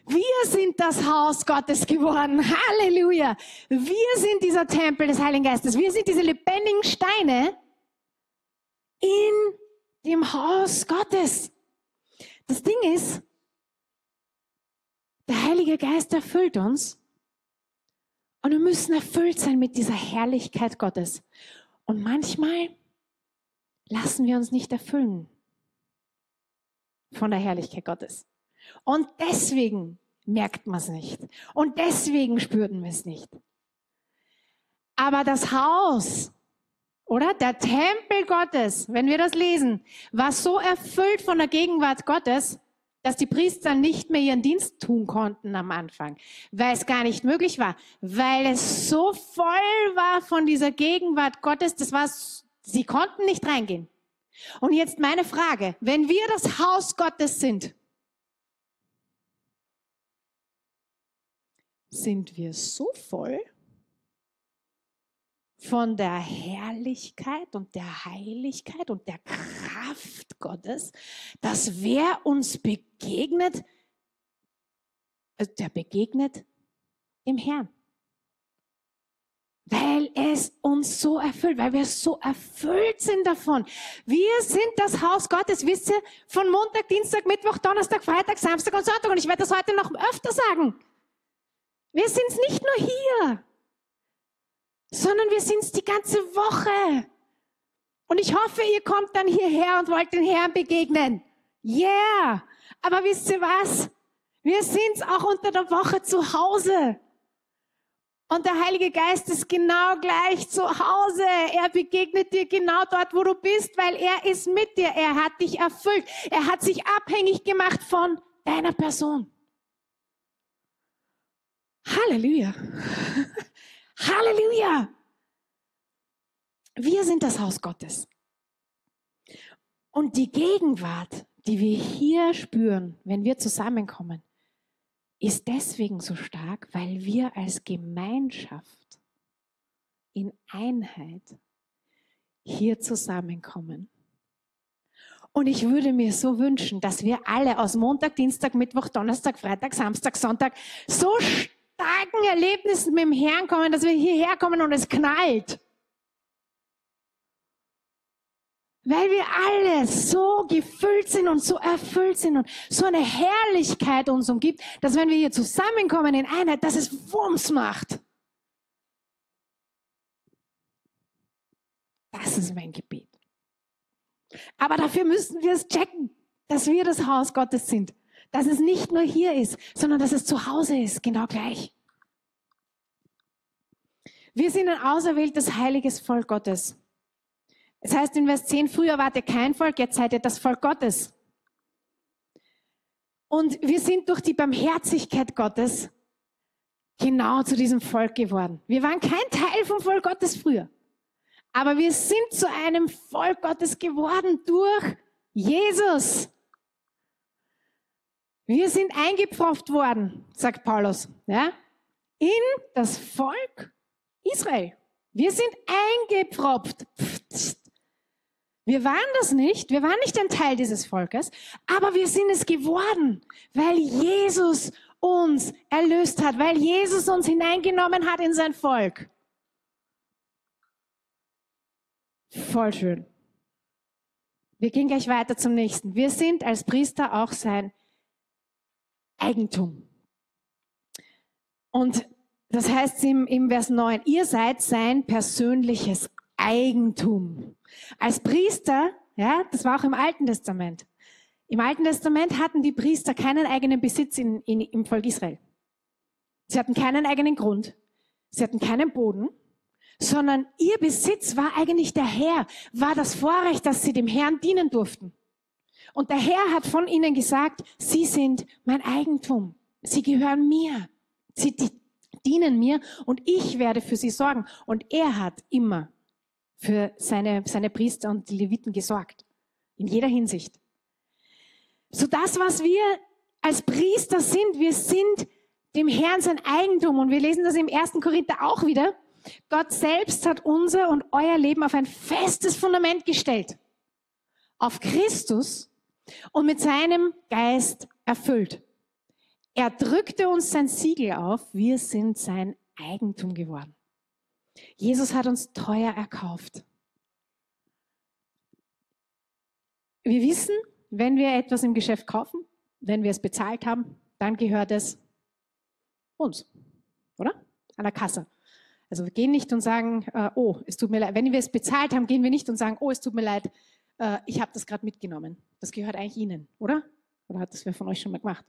Wir sind das Haus Gottes geworden. Halleluja. Wir sind dieser Tempel des Heiligen Geistes. Wir sind diese lebendigen Steine in dem Haus Gottes. Das Ding ist, der Heilige Geist erfüllt uns und wir müssen erfüllt sein mit dieser Herrlichkeit Gottes. Und manchmal lassen wir uns nicht erfüllen von der Herrlichkeit Gottes. Und deswegen merkt man es nicht. Und deswegen spürten wir es nicht. Aber das Haus, oder? Der Tempel Gottes, wenn wir das lesen, war so erfüllt von der Gegenwart Gottes, dass die Priester nicht mehr ihren Dienst tun konnten am Anfang, weil es gar nicht möglich war, weil es so voll war von dieser Gegenwart Gottes, das war, sie konnten nicht reingehen. Und jetzt meine Frage, wenn wir das Haus Gottes sind, sind wir so voll von der Herrlichkeit und der Heiligkeit und der Kraft Gottes, dass wer uns begegnet, äh, der begegnet dem Herrn. Weil es uns so erfüllt, weil wir so erfüllt sind davon. Wir sind das Haus Gottes, wisst ihr, von Montag, Dienstag, Mittwoch, Donnerstag, Freitag, Samstag und Sonntag. Und ich werde das heute noch öfter sagen. Wir sind es nicht nur hier sondern wir sind es die ganze Woche. Und ich hoffe, ihr kommt dann hierher und wollt den Herrn begegnen. Yeah! Aber wisst ihr was? Wir sind auch unter der Woche zu Hause. Und der Heilige Geist ist genau gleich zu Hause. Er begegnet dir genau dort, wo du bist, weil er ist mit dir. Er hat dich erfüllt. Er hat sich abhängig gemacht von deiner Person. Halleluja. Halleluja! Wir sind das Haus Gottes. Und die Gegenwart, die wir hier spüren, wenn wir zusammenkommen, ist deswegen so stark, weil wir als Gemeinschaft in Einheit hier zusammenkommen. Und ich würde mir so wünschen, dass wir alle aus Montag, Dienstag, Mittwoch, Donnerstag, Freitag, Samstag, Sonntag so starken Erlebnissen mit dem Herrn kommen, dass wir hierher kommen und es knallt. Weil wir alle so gefüllt sind und so erfüllt sind und so eine Herrlichkeit uns umgibt, dass wenn wir hier zusammenkommen in Einheit, dass es Wumms macht. Das ist mein Gebet. Aber dafür müssen wir es checken, dass wir das Haus Gottes sind dass es nicht nur hier ist, sondern dass es zu Hause ist, genau gleich. Wir sind ein auserwähltes, heiliges Volk Gottes. Es heißt in Vers 10, früher wart ihr kein Volk, jetzt seid ihr das Volk Gottes. Und wir sind durch die Barmherzigkeit Gottes genau zu diesem Volk geworden. Wir waren kein Teil vom Volk Gottes früher. Aber wir sind zu einem Volk Gottes geworden durch Jesus. Wir sind eingepfropft worden, sagt Paulus, ja, in das Volk Israel. Wir sind eingepfropft. Wir waren das nicht, wir waren nicht ein Teil dieses Volkes, aber wir sind es geworden, weil Jesus uns erlöst hat, weil Jesus uns hineingenommen hat in sein Volk. Voll schön. Wir gehen gleich weiter zum nächsten. Wir sind als Priester auch sein Eigentum. Und das heißt im, im Vers 9, ihr seid sein persönliches Eigentum. Als Priester, ja, das war auch im Alten Testament. Im Alten Testament hatten die Priester keinen eigenen Besitz in, in, im Volk Israel. Sie hatten keinen eigenen Grund. Sie hatten keinen Boden, sondern ihr Besitz war eigentlich der Herr, war das Vorrecht, dass sie dem Herrn dienen durften. Und der Herr hat von ihnen gesagt, sie sind mein Eigentum. Sie gehören mir. Sie dienen mir und ich werde für sie sorgen. Und er hat immer für seine, seine Priester und die Leviten gesorgt. In jeder Hinsicht. So das, was wir als Priester sind, wir sind dem Herrn sein Eigentum. Und wir lesen das im 1. Korinther auch wieder. Gott selbst hat unser und euer Leben auf ein festes Fundament gestellt. Auf Christus und mit seinem Geist erfüllt. Er drückte uns sein Siegel auf, wir sind sein Eigentum geworden. Jesus hat uns teuer erkauft. Wir wissen, wenn wir etwas im Geschäft kaufen, wenn wir es bezahlt haben, dann gehört es uns, oder? An der Kasse. Also wir gehen nicht und sagen, äh, oh, es tut mir leid. Wenn wir es bezahlt haben, gehen wir nicht und sagen, oh, es tut mir leid, äh, ich habe das gerade mitgenommen. Das gehört eigentlich Ihnen, oder? Oder hat das wer von euch schon mal gemacht?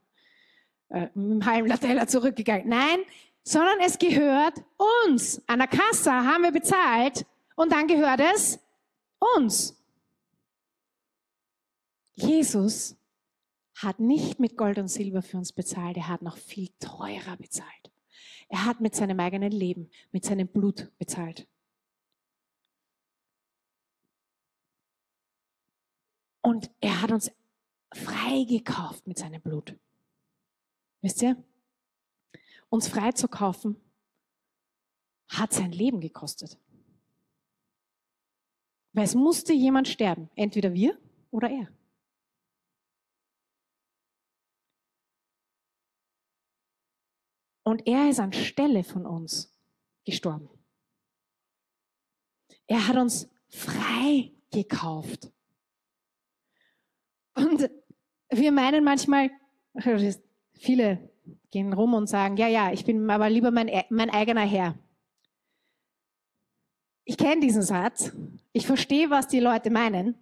Äh, mit dem halben Latella zurückgegangen. Nein, sondern es gehört uns. An der Kasse haben wir bezahlt und dann gehört es uns. Jesus hat nicht mit Gold und Silber für uns bezahlt, er hat noch viel teurer bezahlt. Er hat mit seinem eigenen Leben, mit seinem Blut bezahlt. Und er hat uns freigekauft mit seinem Blut. Wisst ihr? Uns freizukaufen hat sein Leben gekostet. Weil es musste jemand sterben, entweder wir oder er. Und er ist anstelle von uns gestorben. Er hat uns frei gekauft. Und wir meinen manchmal, viele gehen rum und sagen, ja, ja, ich bin aber lieber mein, mein eigener Herr. Ich kenne diesen Satz. Ich verstehe, was die Leute meinen.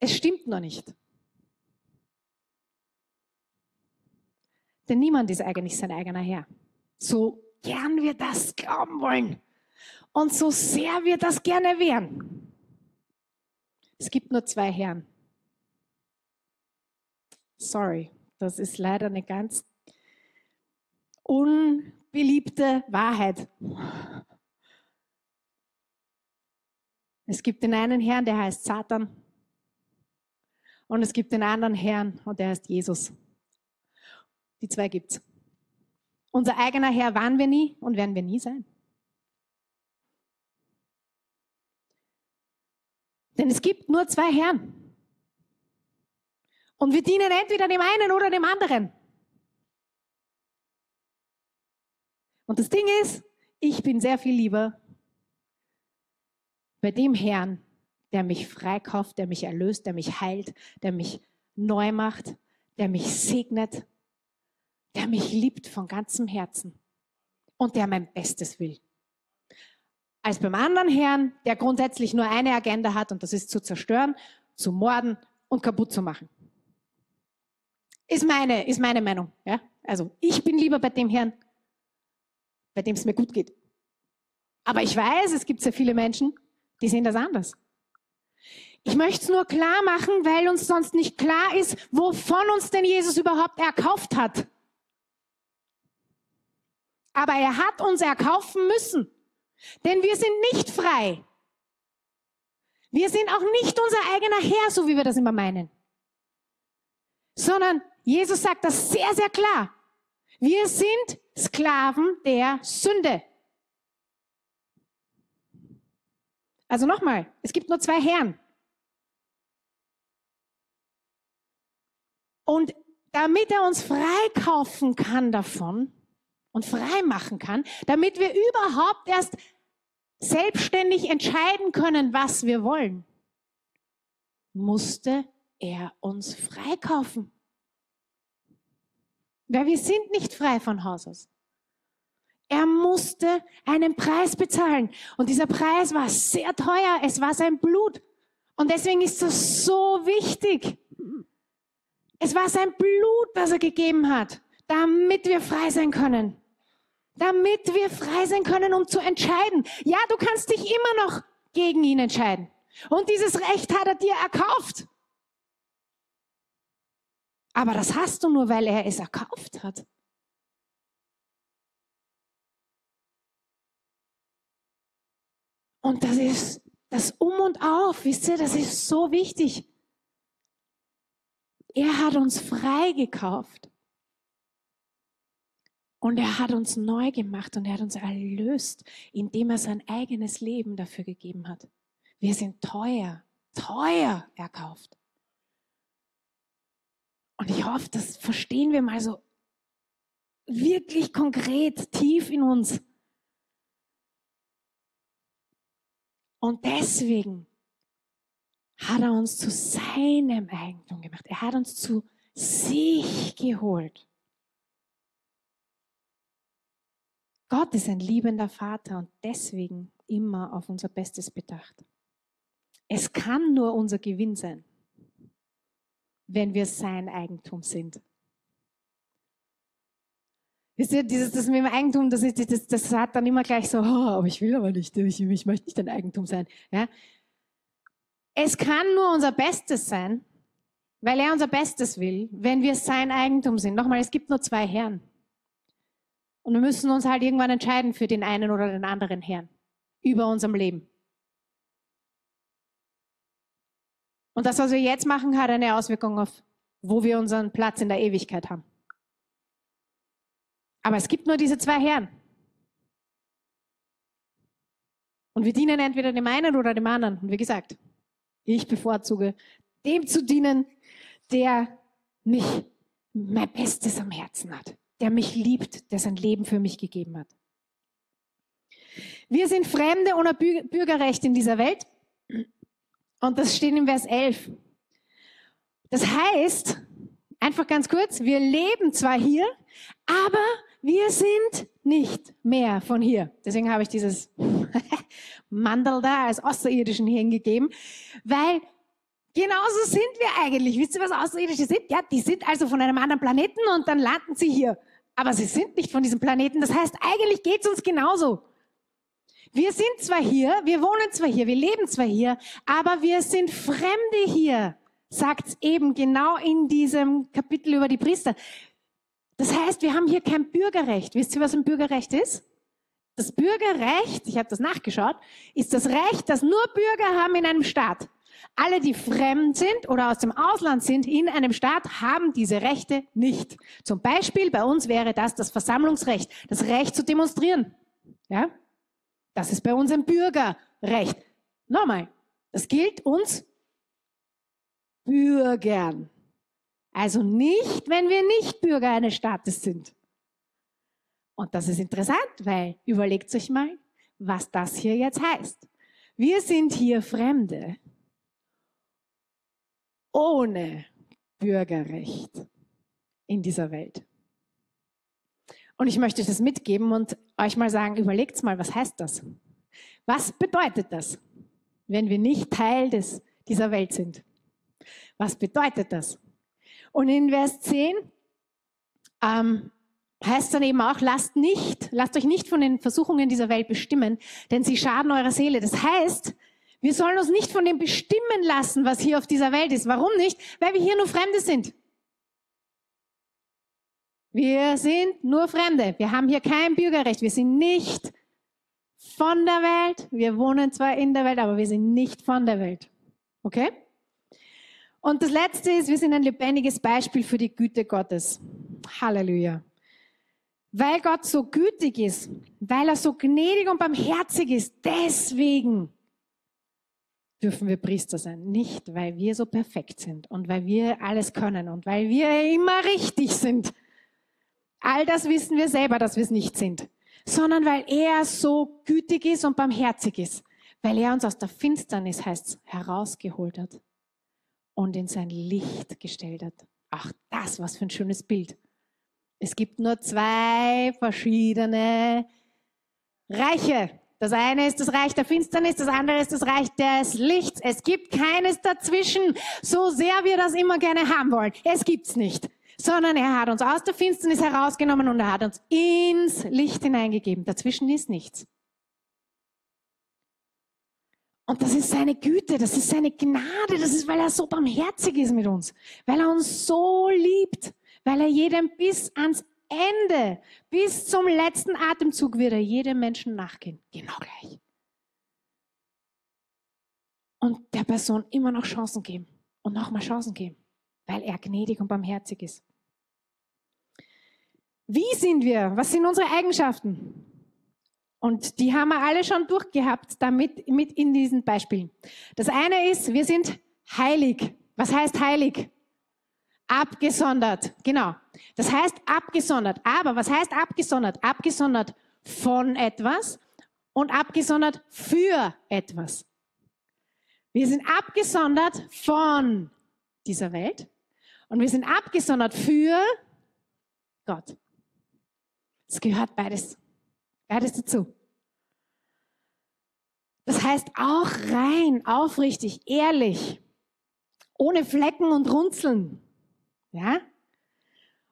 Es stimmt noch nicht. Denn niemand ist eigentlich sein eigener Herr. So gern wir das glauben wollen und so sehr wir das gerne wären. Es gibt nur zwei Herren. Sorry, das ist leider eine ganz unbeliebte Wahrheit. Es gibt den einen Herrn, der heißt Satan. Und es gibt den anderen Herrn und der heißt Jesus. Die zwei gibt's. Unser eigener Herr waren wir nie und werden wir nie sein. Denn es gibt nur zwei Herren. Und wir dienen entweder dem einen oder dem anderen. Und das Ding ist, ich bin sehr viel lieber bei dem Herrn, der mich freikauft, der mich erlöst, der mich heilt, der mich neu macht, der mich segnet, der mich liebt von ganzem Herzen und der mein Bestes will. Als beim anderen Herrn, der grundsätzlich nur eine Agenda hat und das ist zu zerstören, zu morden und kaputt zu machen. Ist meine, ist meine Meinung. Ja? Also ich bin lieber bei dem Herrn, bei dem es mir gut geht. Aber ich weiß, es gibt sehr viele Menschen, die sehen das anders. Ich möchte es nur klar machen, weil uns sonst nicht klar ist, wovon uns denn Jesus überhaupt erkauft hat. Aber er hat uns erkaufen müssen. Denn wir sind nicht frei. Wir sind auch nicht unser eigener Herr, so wie wir das immer meinen. Sondern Jesus sagt das sehr, sehr klar. Wir sind Sklaven der Sünde. Also nochmal, es gibt nur zwei Herren. Und damit er uns freikaufen kann davon, und frei machen kann, damit wir überhaupt erst selbstständig entscheiden können, was wir wollen, musste er uns freikaufen. Weil wir sind nicht frei von Haus aus. Er musste einen Preis bezahlen. Und dieser Preis war sehr teuer. Es war sein Blut. Und deswegen ist das so wichtig. Es war sein Blut, das er gegeben hat, damit wir frei sein können damit wir frei sein können, um zu entscheiden. Ja, du kannst dich immer noch gegen ihn entscheiden. Und dieses Recht hat er dir erkauft. Aber das hast du nur, weil er es erkauft hat. Und das ist das Um und Auf, wisst ihr, das ist so wichtig. Er hat uns frei gekauft. Und er hat uns neu gemacht und er hat uns erlöst, indem er sein eigenes Leben dafür gegeben hat. Wir sind teuer, teuer erkauft. Und ich hoffe, das verstehen wir mal so wirklich konkret, tief in uns. Und deswegen hat er uns zu seinem Eigentum gemacht. Er hat uns zu sich geholt. Gott ist ein liebender Vater und deswegen immer auf unser Bestes bedacht. Es kann nur unser Gewinn sein, wenn wir sein Eigentum sind. Wisst ihr, dieses, das mit dem Eigentum, das, ist, das, das hat dann immer gleich so, oh, aber ich will aber nicht, ich, ich möchte nicht ein Eigentum sein. Ja? Es kann nur unser Bestes sein, weil er unser Bestes will, wenn wir sein Eigentum sind. Nochmal, es gibt nur zwei Herren. Und wir müssen uns halt irgendwann entscheiden für den einen oder den anderen Herrn über unserem Leben. Und das, was wir jetzt machen, hat eine Auswirkung auf, wo wir unseren Platz in der Ewigkeit haben. Aber es gibt nur diese zwei Herren. Und wir dienen entweder dem einen oder dem anderen. Und wie gesagt, ich bevorzuge, dem zu dienen, der mich mein Bestes am Herzen hat der mich liebt, der sein Leben für mich gegeben hat. Wir sind Fremde ohne Bürgerrecht in dieser Welt. Und das steht in Vers 11. Das heißt, einfach ganz kurz, wir leben zwar hier, aber wir sind nicht mehr von hier. Deswegen habe ich dieses Mandel da als Außerirdischen hingegeben, weil genauso sind wir eigentlich. Wisst ihr, was Außerirdische sind? Ja, die sind also von einem anderen Planeten und dann landen sie hier aber sie sind nicht von diesem Planeten. Das heißt, eigentlich geht es uns genauso. Wir sind zwar hier, wir wohnen zwar hier, wir leben zwar hier, aber wir sind Fremde hier, sagt es eben genau in diesem Kapitel über die Priester. Das heißt, wir haben hier kein Bürgerrecht. Wisst ihr, was ein Bürgerrecht ist? Das Bürgerrecht, ich habe das nachgeschaut, ist das Recht, das nur Bürger haben in einem Staat. Alle, die fremd sind oder aus dem Ausland sind in einem Staat, haben diese Rechte nicht. Zum Beispiel bei uns wäre das das Versammlungsrecht, das Recht zu demonstrieren. Ja? Das ist bei uns ein Bürgerrecht. Nochmal, das gilt uns Bürgern. Also nicht, wenn wir nicht Bürger eines Staates sind. Und das ist interessant, weil überlegt euch mal, was das hier jetzt heißt. Wir sind hier Fremde ohne Bürgerrecht in dieser Welt. Und ich möchte das mitgeben und euch mal sagen, überlegt mal, was heißt das? Was bedeutet das, wenn wir nicht Teil des, dieser Welt sind? Was bedeutet das? Und in Vers 10 ähm, heißt dann eben auch, lasst nicht, lasst euch nicht von den Versuchungen dieser Welt bestimmen, denn sie schaden eurer Seele. Das heißt, wir sollen uns nicht von dem bestimmen lassen, was hier auf dieser Welt ist. Warum nicht? Weil wir hier nur Fremde sind. Wir sind nur Fremde. Wir haben hier kein Bürgerrecht. Wir sind nicht von der Welt. Wir wohnen zwar in der Welt, aber wir sind nicht von der Welt. Okay? Und das Letzte ist, wir sind ein lebendiges Beispiel für die Güte Gottes. Halleluja. Weil Gott so gütig ist, weil er so gnädig und barmherzig ist, deswegen dürfen wir Priester sein. Nicht, weil wir so perfekt sind und weil wir alles können und weil wir immer richtig sind. All das wissen wir selber, dass wir es nicht sind. Sondern weil er so gütig ist und barmherzig ist. Weil er uns aus der Finsternis, heißt herausgeholt hat und in sein Licht gestellt hat. Ach, das, was für ein schönes Bild. Es gibt nur zwei verschiedene Reiche. Das eine ist das Reich der Finsternis, das andere ist das Reich des Lichts. Es gibt keines dazwischen, so sehr wir das immer gerne haben wollen. Es gibt's nicht. Sondern er hat uns aus der Finsternis herausgenommen und er hat uns ins Licht hineingegeben. Dazwischen ist nichts. Und das ist seine Güte, das ist seine Gnade, das ist, weil er so barmherzig ist mit uns, weil er uns so liebt, weil er jedem bis ans Ende, bis zum letzten Atemzug wird er jedem Menschen nachgehen. Genau gleich. Und der Person immer noch Chancen geben und nochmal Chancen geben, weil er gnädig und barmherzig ist. Wie sind wir? Was sind unsere Eigenschaften? Und die haben wir alle schon durchgehabt, damit mit in diesen Beispielen. Das eine ist, wir sind heilig. Was heißt heilig? Abgesondert, genau. Das heißt abgesondert. Aber was heißt abgesondert? Abgesondert von etwas und abgesondert für etwas. Wir sind abgesondert von dieser Welt und wir sind abgesondert für Gott. Es gehört beides, beides dazu. Das heißt auch rein, aufrichtig, ehrlich, ohne Flecken und Runzeln. Ja?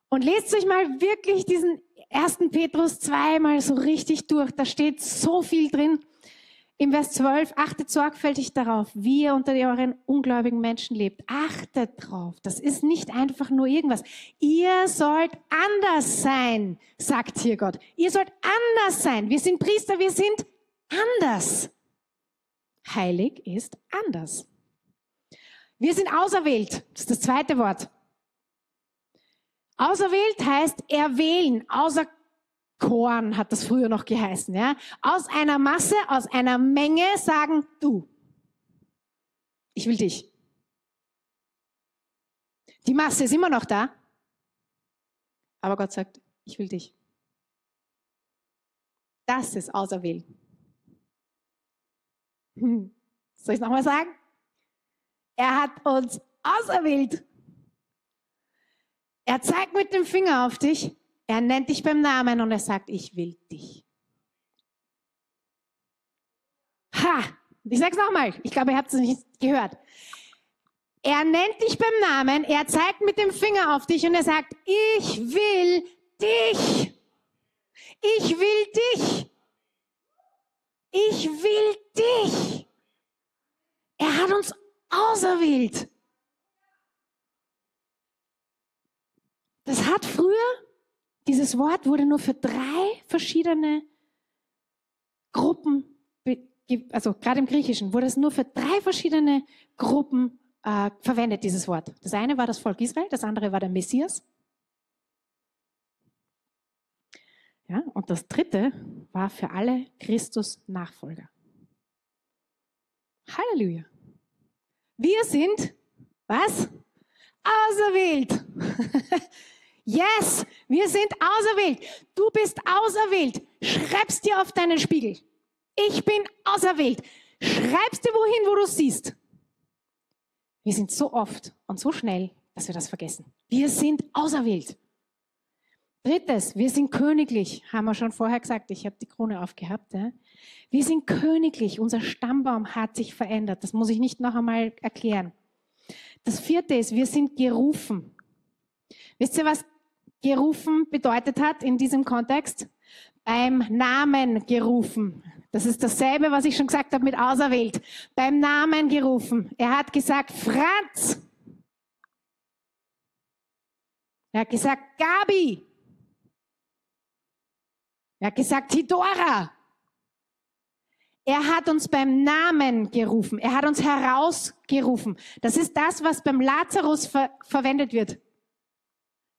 Und lest euch mal wirklich diesen 1. Petrus 2 mal so richtig durch. Da steht so viel drin. Im Vers 12, achtet sorgfältig darauf, wie ihr unter euren ungläubigen Menschen lebt. Achtet drauf. Das ist nicht einfach nur irgendwas. Ihr sollt anders sein, sagt hier Gott. Ihr sollt anders sein. Wir sind Priester, wir sind anders. Heilig ist anders. Wir sind auserwählt. Das ist das zweite Wort. Auserwählt heißt erwählen, außer Korn hat das früher noch geheißen, ja. Aus einer Masse, aus einer Menge sagen, du, ich will dich. Die Masse ist immer noch da, aber Gott sagt, ich will dich. Das ist auserwählt. Hm. Soll ich es nochmal sagen? Er hat uns auserwählt. Er zeigt mit dem Finger auf dich er nennt dich beim Namen und er sagt, ich will dich. Ha! Ich sag's nochmal. Ich glaube, ihr habt es nicht gehört. Er nennt dich beim Namen, er zeigt mit dem Finger auf dich und er sagt, ich will dich. Ich will dich. Ich will dich. Er hat uns auserwählt. Das hat früher dieses Wort wurde nur für drei verschiedene Gruppen, also gerade im Griechischen, wurde es nur für drei verschiedene Gruppen äh, verwendet, dieses Wort. Das eine war das Volk Israel, das andere war der Messias. Ja, und das dritte war für alle Christus-Nachfolger. Halleluja. Wir sind, was? Auserwählt. Yes, wir sind auserwählt. Du bist auserwählt. Schreib's dir auf deinen Spiegel. Ich bin auserwählt. Schreib's dir wohin, wo du siehst. Wir sind so oft und so schnell, dass wir das vergessen. Wir sind auserwählt. Drittes, wir sind königlich, haben wir schon vorher gesagt. Ich habe die Krone aufgehabt. Ja? Wir sind königlich. Unser Stammbaum hat sich verändert. Das muss ich nicht noch einmal erklären. Das vierte ist, wir sind gerufen. Wisst ihr, was gerufen bedeutet hat in diesem Kontext? Beim Namen gerufen. Das ist dasselbe, was ich schon gesagt habe mit auserwählt. Beim Namen gerufen. Er hat gesagt, Franz. Er hat gesagt, Gabi. Er hat gesagt, Hidora. Er hat uns beim Namen gerufen. Er hat uns herausgerufen. Das ist das, was beim Lazarus ver verwendet wird.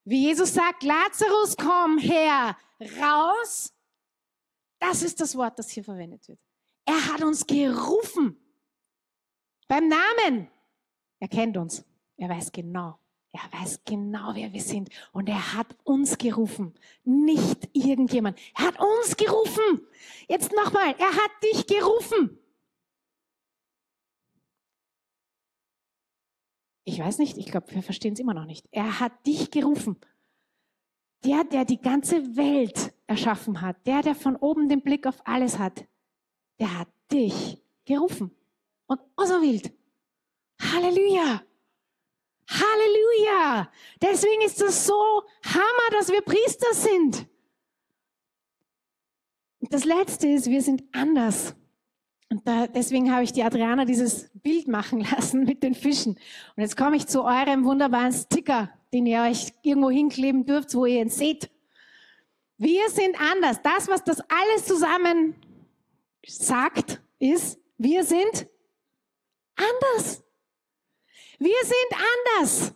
Wie Jesus sagt, Lazarus, komm her, raus. Das ist das Wort, das hier verwendet wird. Er hat uns gerufen. Beim Namen. Er kennt uns. Er weiß genau. Er weiß genau, wer wir sind. Und er hat uns gerufen. Nicht irgendjemand. Er hat uns gerufen. Jetzt nochmal. Er hat dich gerufen. Ich weiß nicht, ich glaube, wir verstehen es immer noch nicht. Er hat dich gerufen. Der, der die ganze Welt erschaffen hat, der, der von oben den Blick auf alles hat, der hat dich gerufen und auserwählt. Halleluja! Halleluja! Deswegen ist es so Hammer, dass wir Priester sind. Das Letzte ist, wir sind anders. Und da, deswegen habe ich die Adriana dieses Bild machen lassen mit den Fischen. Und jetzt komme ich zu eurem wunderbaren Sticker, den ihr euch irgendwo hinkleben dürft, wo ihr ihn seht. Wir sind anders. Das, was das alles zusammen sagt, ist, wir sind anders. Wir sind anders.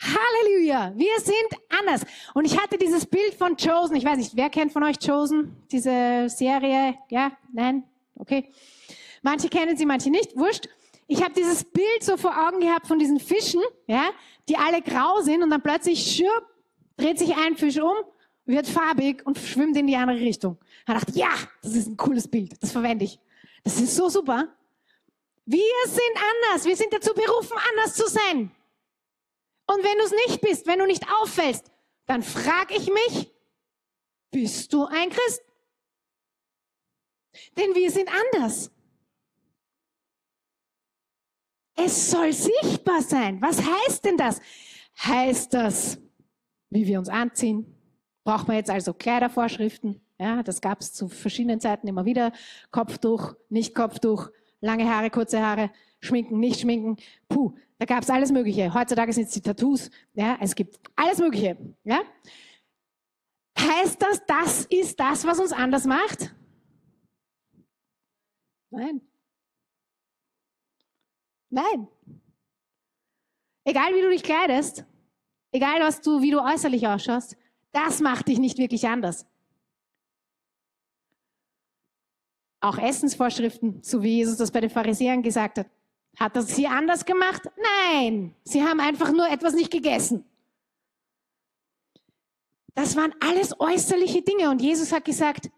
Halleluja. Wir sind anders. Und ich hatte dieses Bild von Chosen. Ich weiß nicht, wer kennt von euch Chosen? Diese Serie? Ja? Nein? Okay. Manche kennen sie, manche nicht. Wurscht. Ich habe dieses Bild so vor Augen gehabt von diesen Fischen, ja, die alle grau sind und dann plötzlich schirp, dreht sich ein Fisch um, wird farbig und schwimmt in die andere Richtung. Da dachte ja, das ist ein cooles Bild, das verwende ich. Das ist so super. Wir sind anders, wir sind dazu berufen, anders zu sein. Und wenn du es nicht bist, wenn du nicht auffällst, dann frage ich mich, bist du ein Christ? Denn wir sind anders. Es soll sichtbar sein. Was heißt denn das? Heißt das, wie wir uns anziehen? Braucht man jetzt also Kleidervorschriften? Ja, das gab es zu verschiedenen Zeiten immer wieder. Kopftuch, nicht Kopftuch, lange Haare, kurze Haare, schminken, nicht schminken. Puh, da gab es alles Mögliche. Heutzutage sind es die Tattoos. Ja, es gibt alles Mögliche. Ja? Heißt das, das ist das, was uns anders macht? Nein. Nein. Egal wie du dich kleidest, egal was du, wie du äußerlich ausschaust, das macht dich nicht wirklich anders. Auch Essensvorschriften, so wie Jesus das bei den Pharisäern gesagt hat. Hat das sie anders gemacht? Nein, sie haben einfach nur etwas nicht gegessen. Das waren alles äußerliche Dinge und Jesus hat gesagt,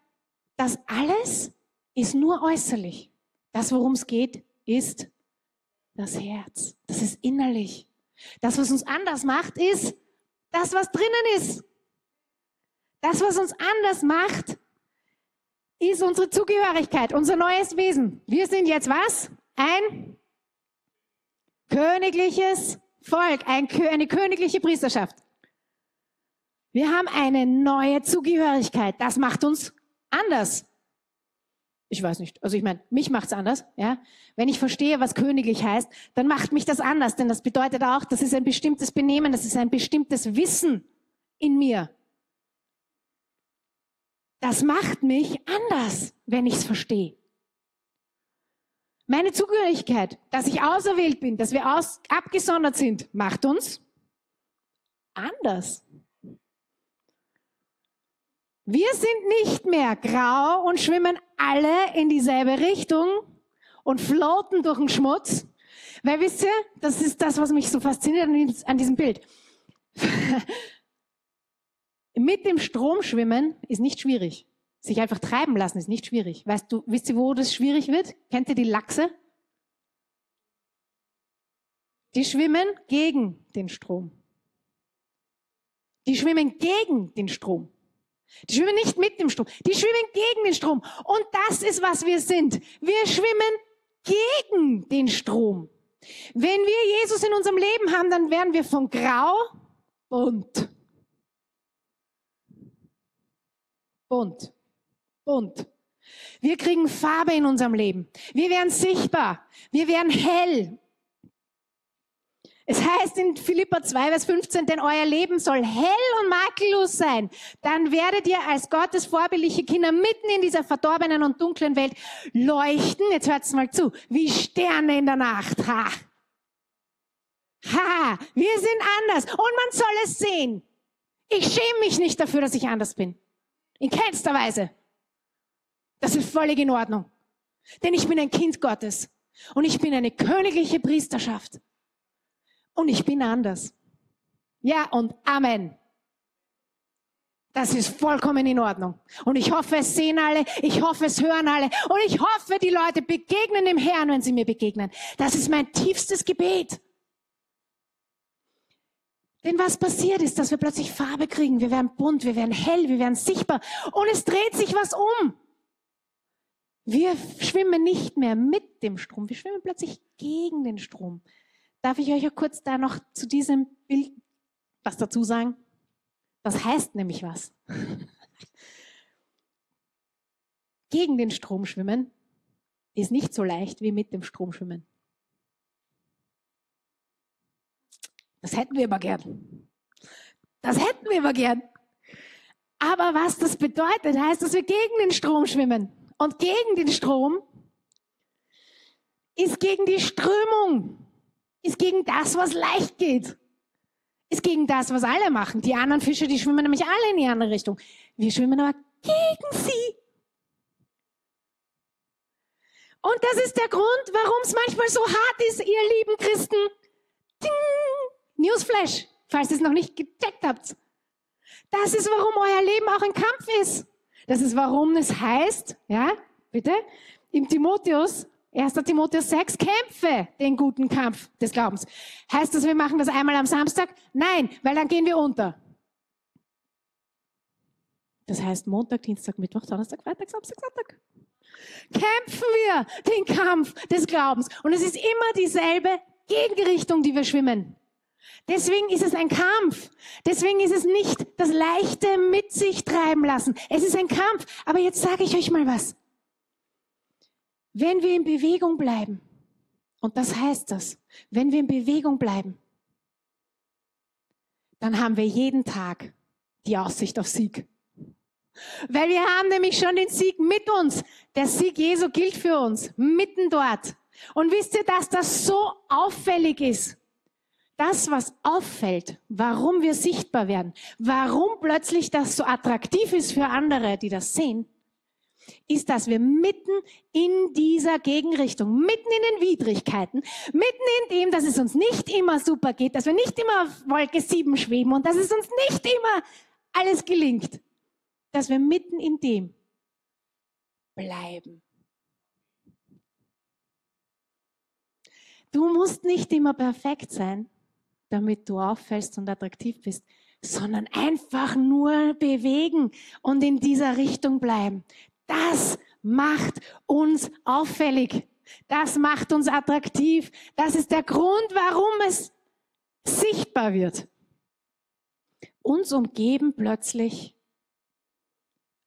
das alles ist nur äußerlich. Das, worum es geht, ist das Herz. Das ist innerlich. Das, was uns anders macht, ist das, was drinnen ist. Das, was uns anders macht, ist unsere Zugehörigkeit, unser neues Wesen. Wir sind jetzt was? Ein königliches Volk, ein, eine königliche Priesterschaft. Wir haben eine neue Zugehörigkeit. Das macht uns anders. Ich weiß nicht. Also ich meine, mich macht's anders. Ja, wenn ich verstehe, was königlich heißt, dann macht mich das anders, denn das bedeutet auch, das ist ein bestimmtes Benehmen, das ist ein bestimmtes Wissen in mir. Das macht mich anders, wenn ich's verstehe. Meine Zugehörigkeit, dass ich auserwählt bin, dass wir aus, abgesondert sind, macht uns anders. Wir sind nicht mehr grau und schwimmen alle in dieselbe Richtung und floaten durch den Schmutz. Weil wisst ihr, das ist das, was mich so fasziniert an diesem Bild. Mit dem Strom schwimmen ist nicht schwierig. Sich einfach treiben lassen ist nicht schwierig. Weißt du, wisst ihr, wo das schwierig wird? Kennt ihr die Lachse? Die schwimmen gegen den Strom. Die schwimmen gegen den Strom. Die schwimmen nicht mit dem Strom, die schwimmen gegen den Strom. Und das ist, was wir sind. Wir schwimmen gegen den Strom. Wenn wir Jesus in unserem Leben haben, dann werden wir von grau bunt. Bunt. Bunt. Wir kriegen Farbe in unserem Leben. Wir werden sichtbar. Wir werden hell. Es heißt in Philippa 2, Vers 15, denn euer Leben soll hell und makellos sein. Dann werdet ihr als Gottes vorbildliche Kinder mitten in dieser verdorbenen und dunklen Welt leuchten. Jetzt hört's mal zu. Wie Sterne in der Nacht. Ha! Ha! Wir sind anders und man soll es sehen. Ich schäme mich nicht dafür, dass ich anders bin. In keinster Weise. Das ist völlig in Ordnung. Denn ich bin ein Kind Gottes und ich bin eine königliche Priesterschaft und ich bin anders. Ja und Amen. Das ist vollkommen in Ordnung. Und ich hoffe, es sehen alle, ich hoffe, es hören alle und ich hoffe, die Leute begegnen dem Herrn, wenn sie mir begegnen. Das ist mein tiefstes Gebet. Denn was passiert ist, dass wir plötzlich Farbe kriegen, wir werden bunt, wir werden hell, wir werden sichtbar und es dreht sich was um. Wir schwimmen nicht mehr mit dem Strom, wir schwimmen plötzlich gegen den Strom. Darf ich euch auch kurz da noch zu diesem Bild was dazu sagen? Das heißt nämlich was. Gegen den Strom schwimmen ist nicht so leicht wie mit dem Strom schwimmen. Das hätten wir immer gern. Das hätten wir immer gern. Aber was das bedeutet, heißt, dass wir gegen den Strom schwimmen. Und gegen den Strom ist gegen die Strömung ist gegen das, was leicht geht. Ist gegen das, was alle machen. Die anderen Fische, die schwimmen nämlich alle in die andere Richtung. Wir schwimmen aber gegen sie. Und das ist der Grund, warum es manchmal so hart ist, ihr lieben Christen. Ding! Newsflash, falls ihr es noch nicht gecheckt habt. Das ist, warum euer Leben auch ein Kampf ist. Das ist, warum es heißt, ja, bitte, im Timotheus, 1. Timotheus 6, kämpfe den guten Kampf des Glaubens. Heißt das, wir machen das einmal am Samstag? Nein, weil dann gehen wir unter. Das heißt Montag, Dienstag, Mittwoch, Donnerstag, Freitag, Samstag, Sonntag. Kämpfen wir den Kampf des Glaubens. Und es ist immer dieselbe Gegenrichtung, die wir schwimmen. Deswegen ist es ein Kampf. Deswegen ist es nicht das Leichte mit sich treiben lassen. Es ist ein Kampf. Aber jetzt sage ich euch mal was. Wenn wir in Bewegung bleiben, und das heißt das, wenn wir in Bewegung bleiben, dann haben wir jeden Tag die Aussicht auf Sieg. Weil wir haben nämlich schon den Sieg mit uns. Der Sieg Jesu gilt für uns, mitten dort. Und wisst ihr, dass das so auffällig ist? Das, was auffällt, warum wir sichtbar werden, warum plötzlich das so attraktiv ist für andere, die das sehen, ist, dass wir mitten in dieser Gegenrichtung, mitten in den Widrigkeiten, mitten in dem, dass es uns nicht immer super geht, dass wir nicht immer auf Wolke 7 schweben und dass es uns nicht immer alles gelingt, dass wir mitten in dem bleiben. Du musst nicht immer perfekt sein, damit du auffällst und attraktiv bist, sondern einfach nur bewegen und in dieser Richtung bleiben. Das macht uns auffällig. Das macht uns attraktiv. Das ist der Grund, warum es sichtbar wird. Uns umgeben plötzlich,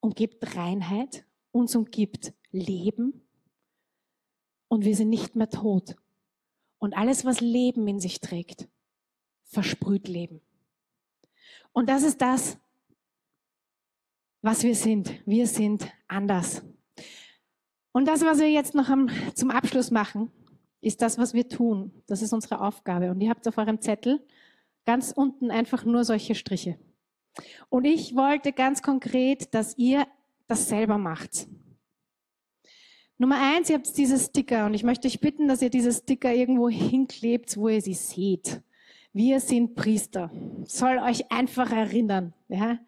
umgibt Reinheit, uns umgibt Leben und wir sind nicht mehr tot. Und alles, was Leben in sich trägt, versprüht Leben. Und das ist das, was wir sind. Wir sind anders. Und das, was wir jetzt noch zum Abschluss machen, ist das, was wir tun. Das ist unsere Aufgabe. Und ihr habt auf eurem Zettel ganz unten einfach nur solche Striche. Und ich wollte ganz konkret, dass ihr das selber macht. Nummer eins, ihr habt diese Sticker und ich möchte euch bitten, dass ihr diese Sticker irgendwo hinklebt, wo ihr sie seht. Wir sind Priester. Soll euch einfach erinnern. Ja?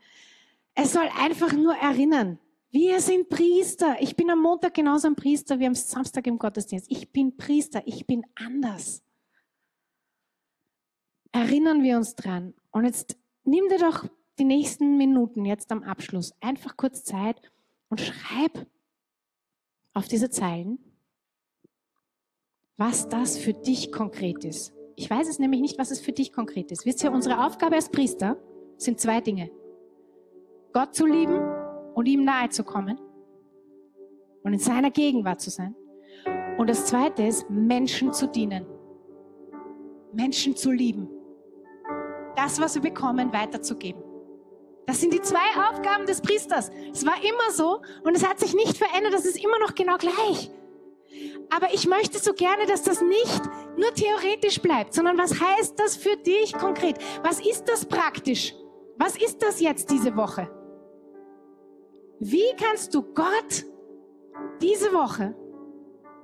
Es soll einfach nur erinnern. Wir sind Priester. Ich bin am Montag genauso ein Priester wie am Samstag im Gottesdienst. Ich bin Priester. Ich bin anders. Erinnern wir uns dran. Und jetzt nimm dir doch die nächsten Minuten jetzt am Abschluss einfach kurz Zeit und schreib auf diese Zeilen, was das für dich konkret ist. Ich weiß es nämlich nicht, was es für dich konkret ist. Wisst ihr, unsere Aufgabe als Priester sind zwei Dinge. Gott zu lieben und ihm nahe zu kommen und in seiner Gegenwart zu sein. Und das zweite ist, Menschen zu dienen. Menschen zu lieben. Das, was wir bekommen, weiterzugeben. Das sind die zwei Aufgaben des Priesters. Es war immer so und es hat sich nicht verändert. Das ist immer noch genau gleich. Aber ich möchte so gerne, dass das nicht nur theoretisch bleibt, sondern was heißt das für dich konkret? Was ist das praktisch? Was ist das jetzt diese Woche? Wie kannst du Gott diese Woche,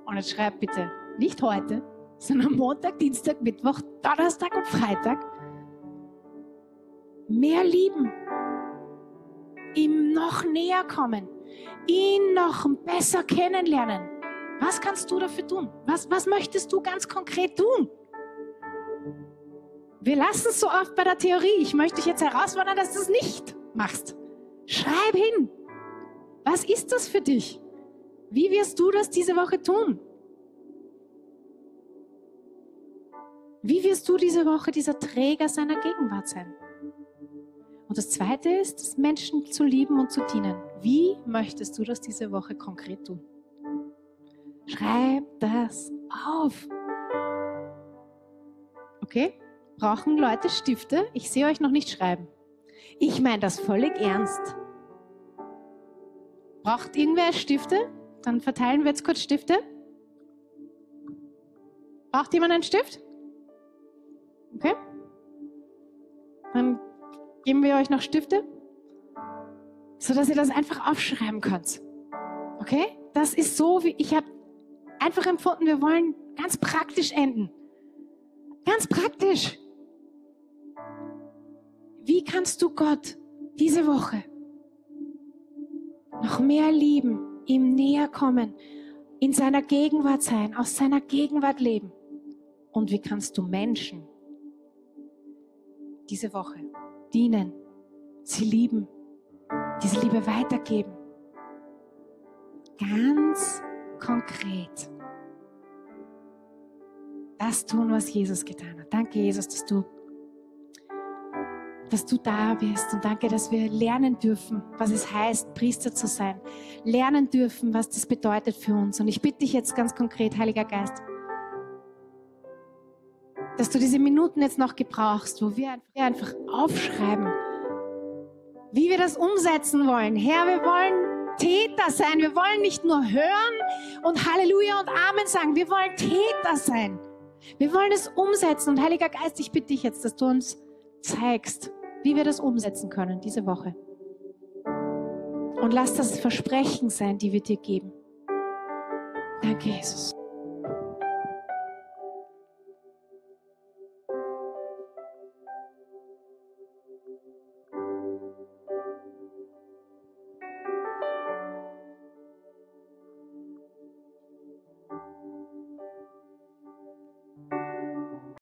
und jetzt schreib bitte nicht heute, sondern Montag, Dienstag, Mittwoch, Donnerstag und Freitag, mehr lieben, ihm noch näher kommen, ihn noch besser kennenlernen, was kannst du dafür tun? Was, was möchtest du ganz konkret tun? Wir lassen es so oft bei der Theorie. Ich möchte dich jetzt herausfordern, dass du es nicht machst. Schreib hin. Was ist das für dich? Wie wirst du das diese Woche tun? Wie wirst du diese Woche dieser Träger seiner Gegenwart sein? Und das Zweite ist, Menschen zu lieben und zu dienen. Wie möchtest du das diese Woche konkret tun? Schreib das auf. Okay? Brauchen Leute Stifte? Ich sehe euch noch nicht schreiben. Ich meine das völlig ernst. Braucht irgendwer Stifte? Dann verteilen wir jetzt kurz Stifte. Braucht jemand einen Stift? Okay. Dann geben wir euch noch Stifte, sodass ihr das einfach aufschreiben könnt. Okay? Das ist so, wie ich habe einfach empfunden, wir wollen ganz praktisch enden. Ganz praktisch. Wie kannst du Gott diese Woche noch mehr lieben, ihm näher kommen, in seiner Gegenwart sein, aus seiner Gegenwart leben? Und wie kannst du Menschen diese Woche dienen, sie lieben, diese Liebe weitergeben? Ganz konkret das tun, was Jesus getan hat. Danke, Jesus, dass du dass du da bist und danke, dass wir lernen dürfen, was es heißt, Priester zu sein. Lernen dürfen, was das bedeutet für uns. Und ich bitte dich jetzt ganz konkret, Heiliger Geist, dass du diese Minuten jetzt noch gebrauchst, wo wir einfach aufschreiben, wie wir das umsetzen wollen. Herr, wir wollen Täter sein. Wir wollen nicht nur hören und Halleluja und Amen sagen. Wir wollen Täter sein. Wir wollen es umsetzen. Und Heiliger Geist, ich bitte dich jetzt, dass du uns zeigst, wie wir das umsetzen können diese Woche. Und lass das Versprechen sein, die wir dir geben. Danke, Jesus.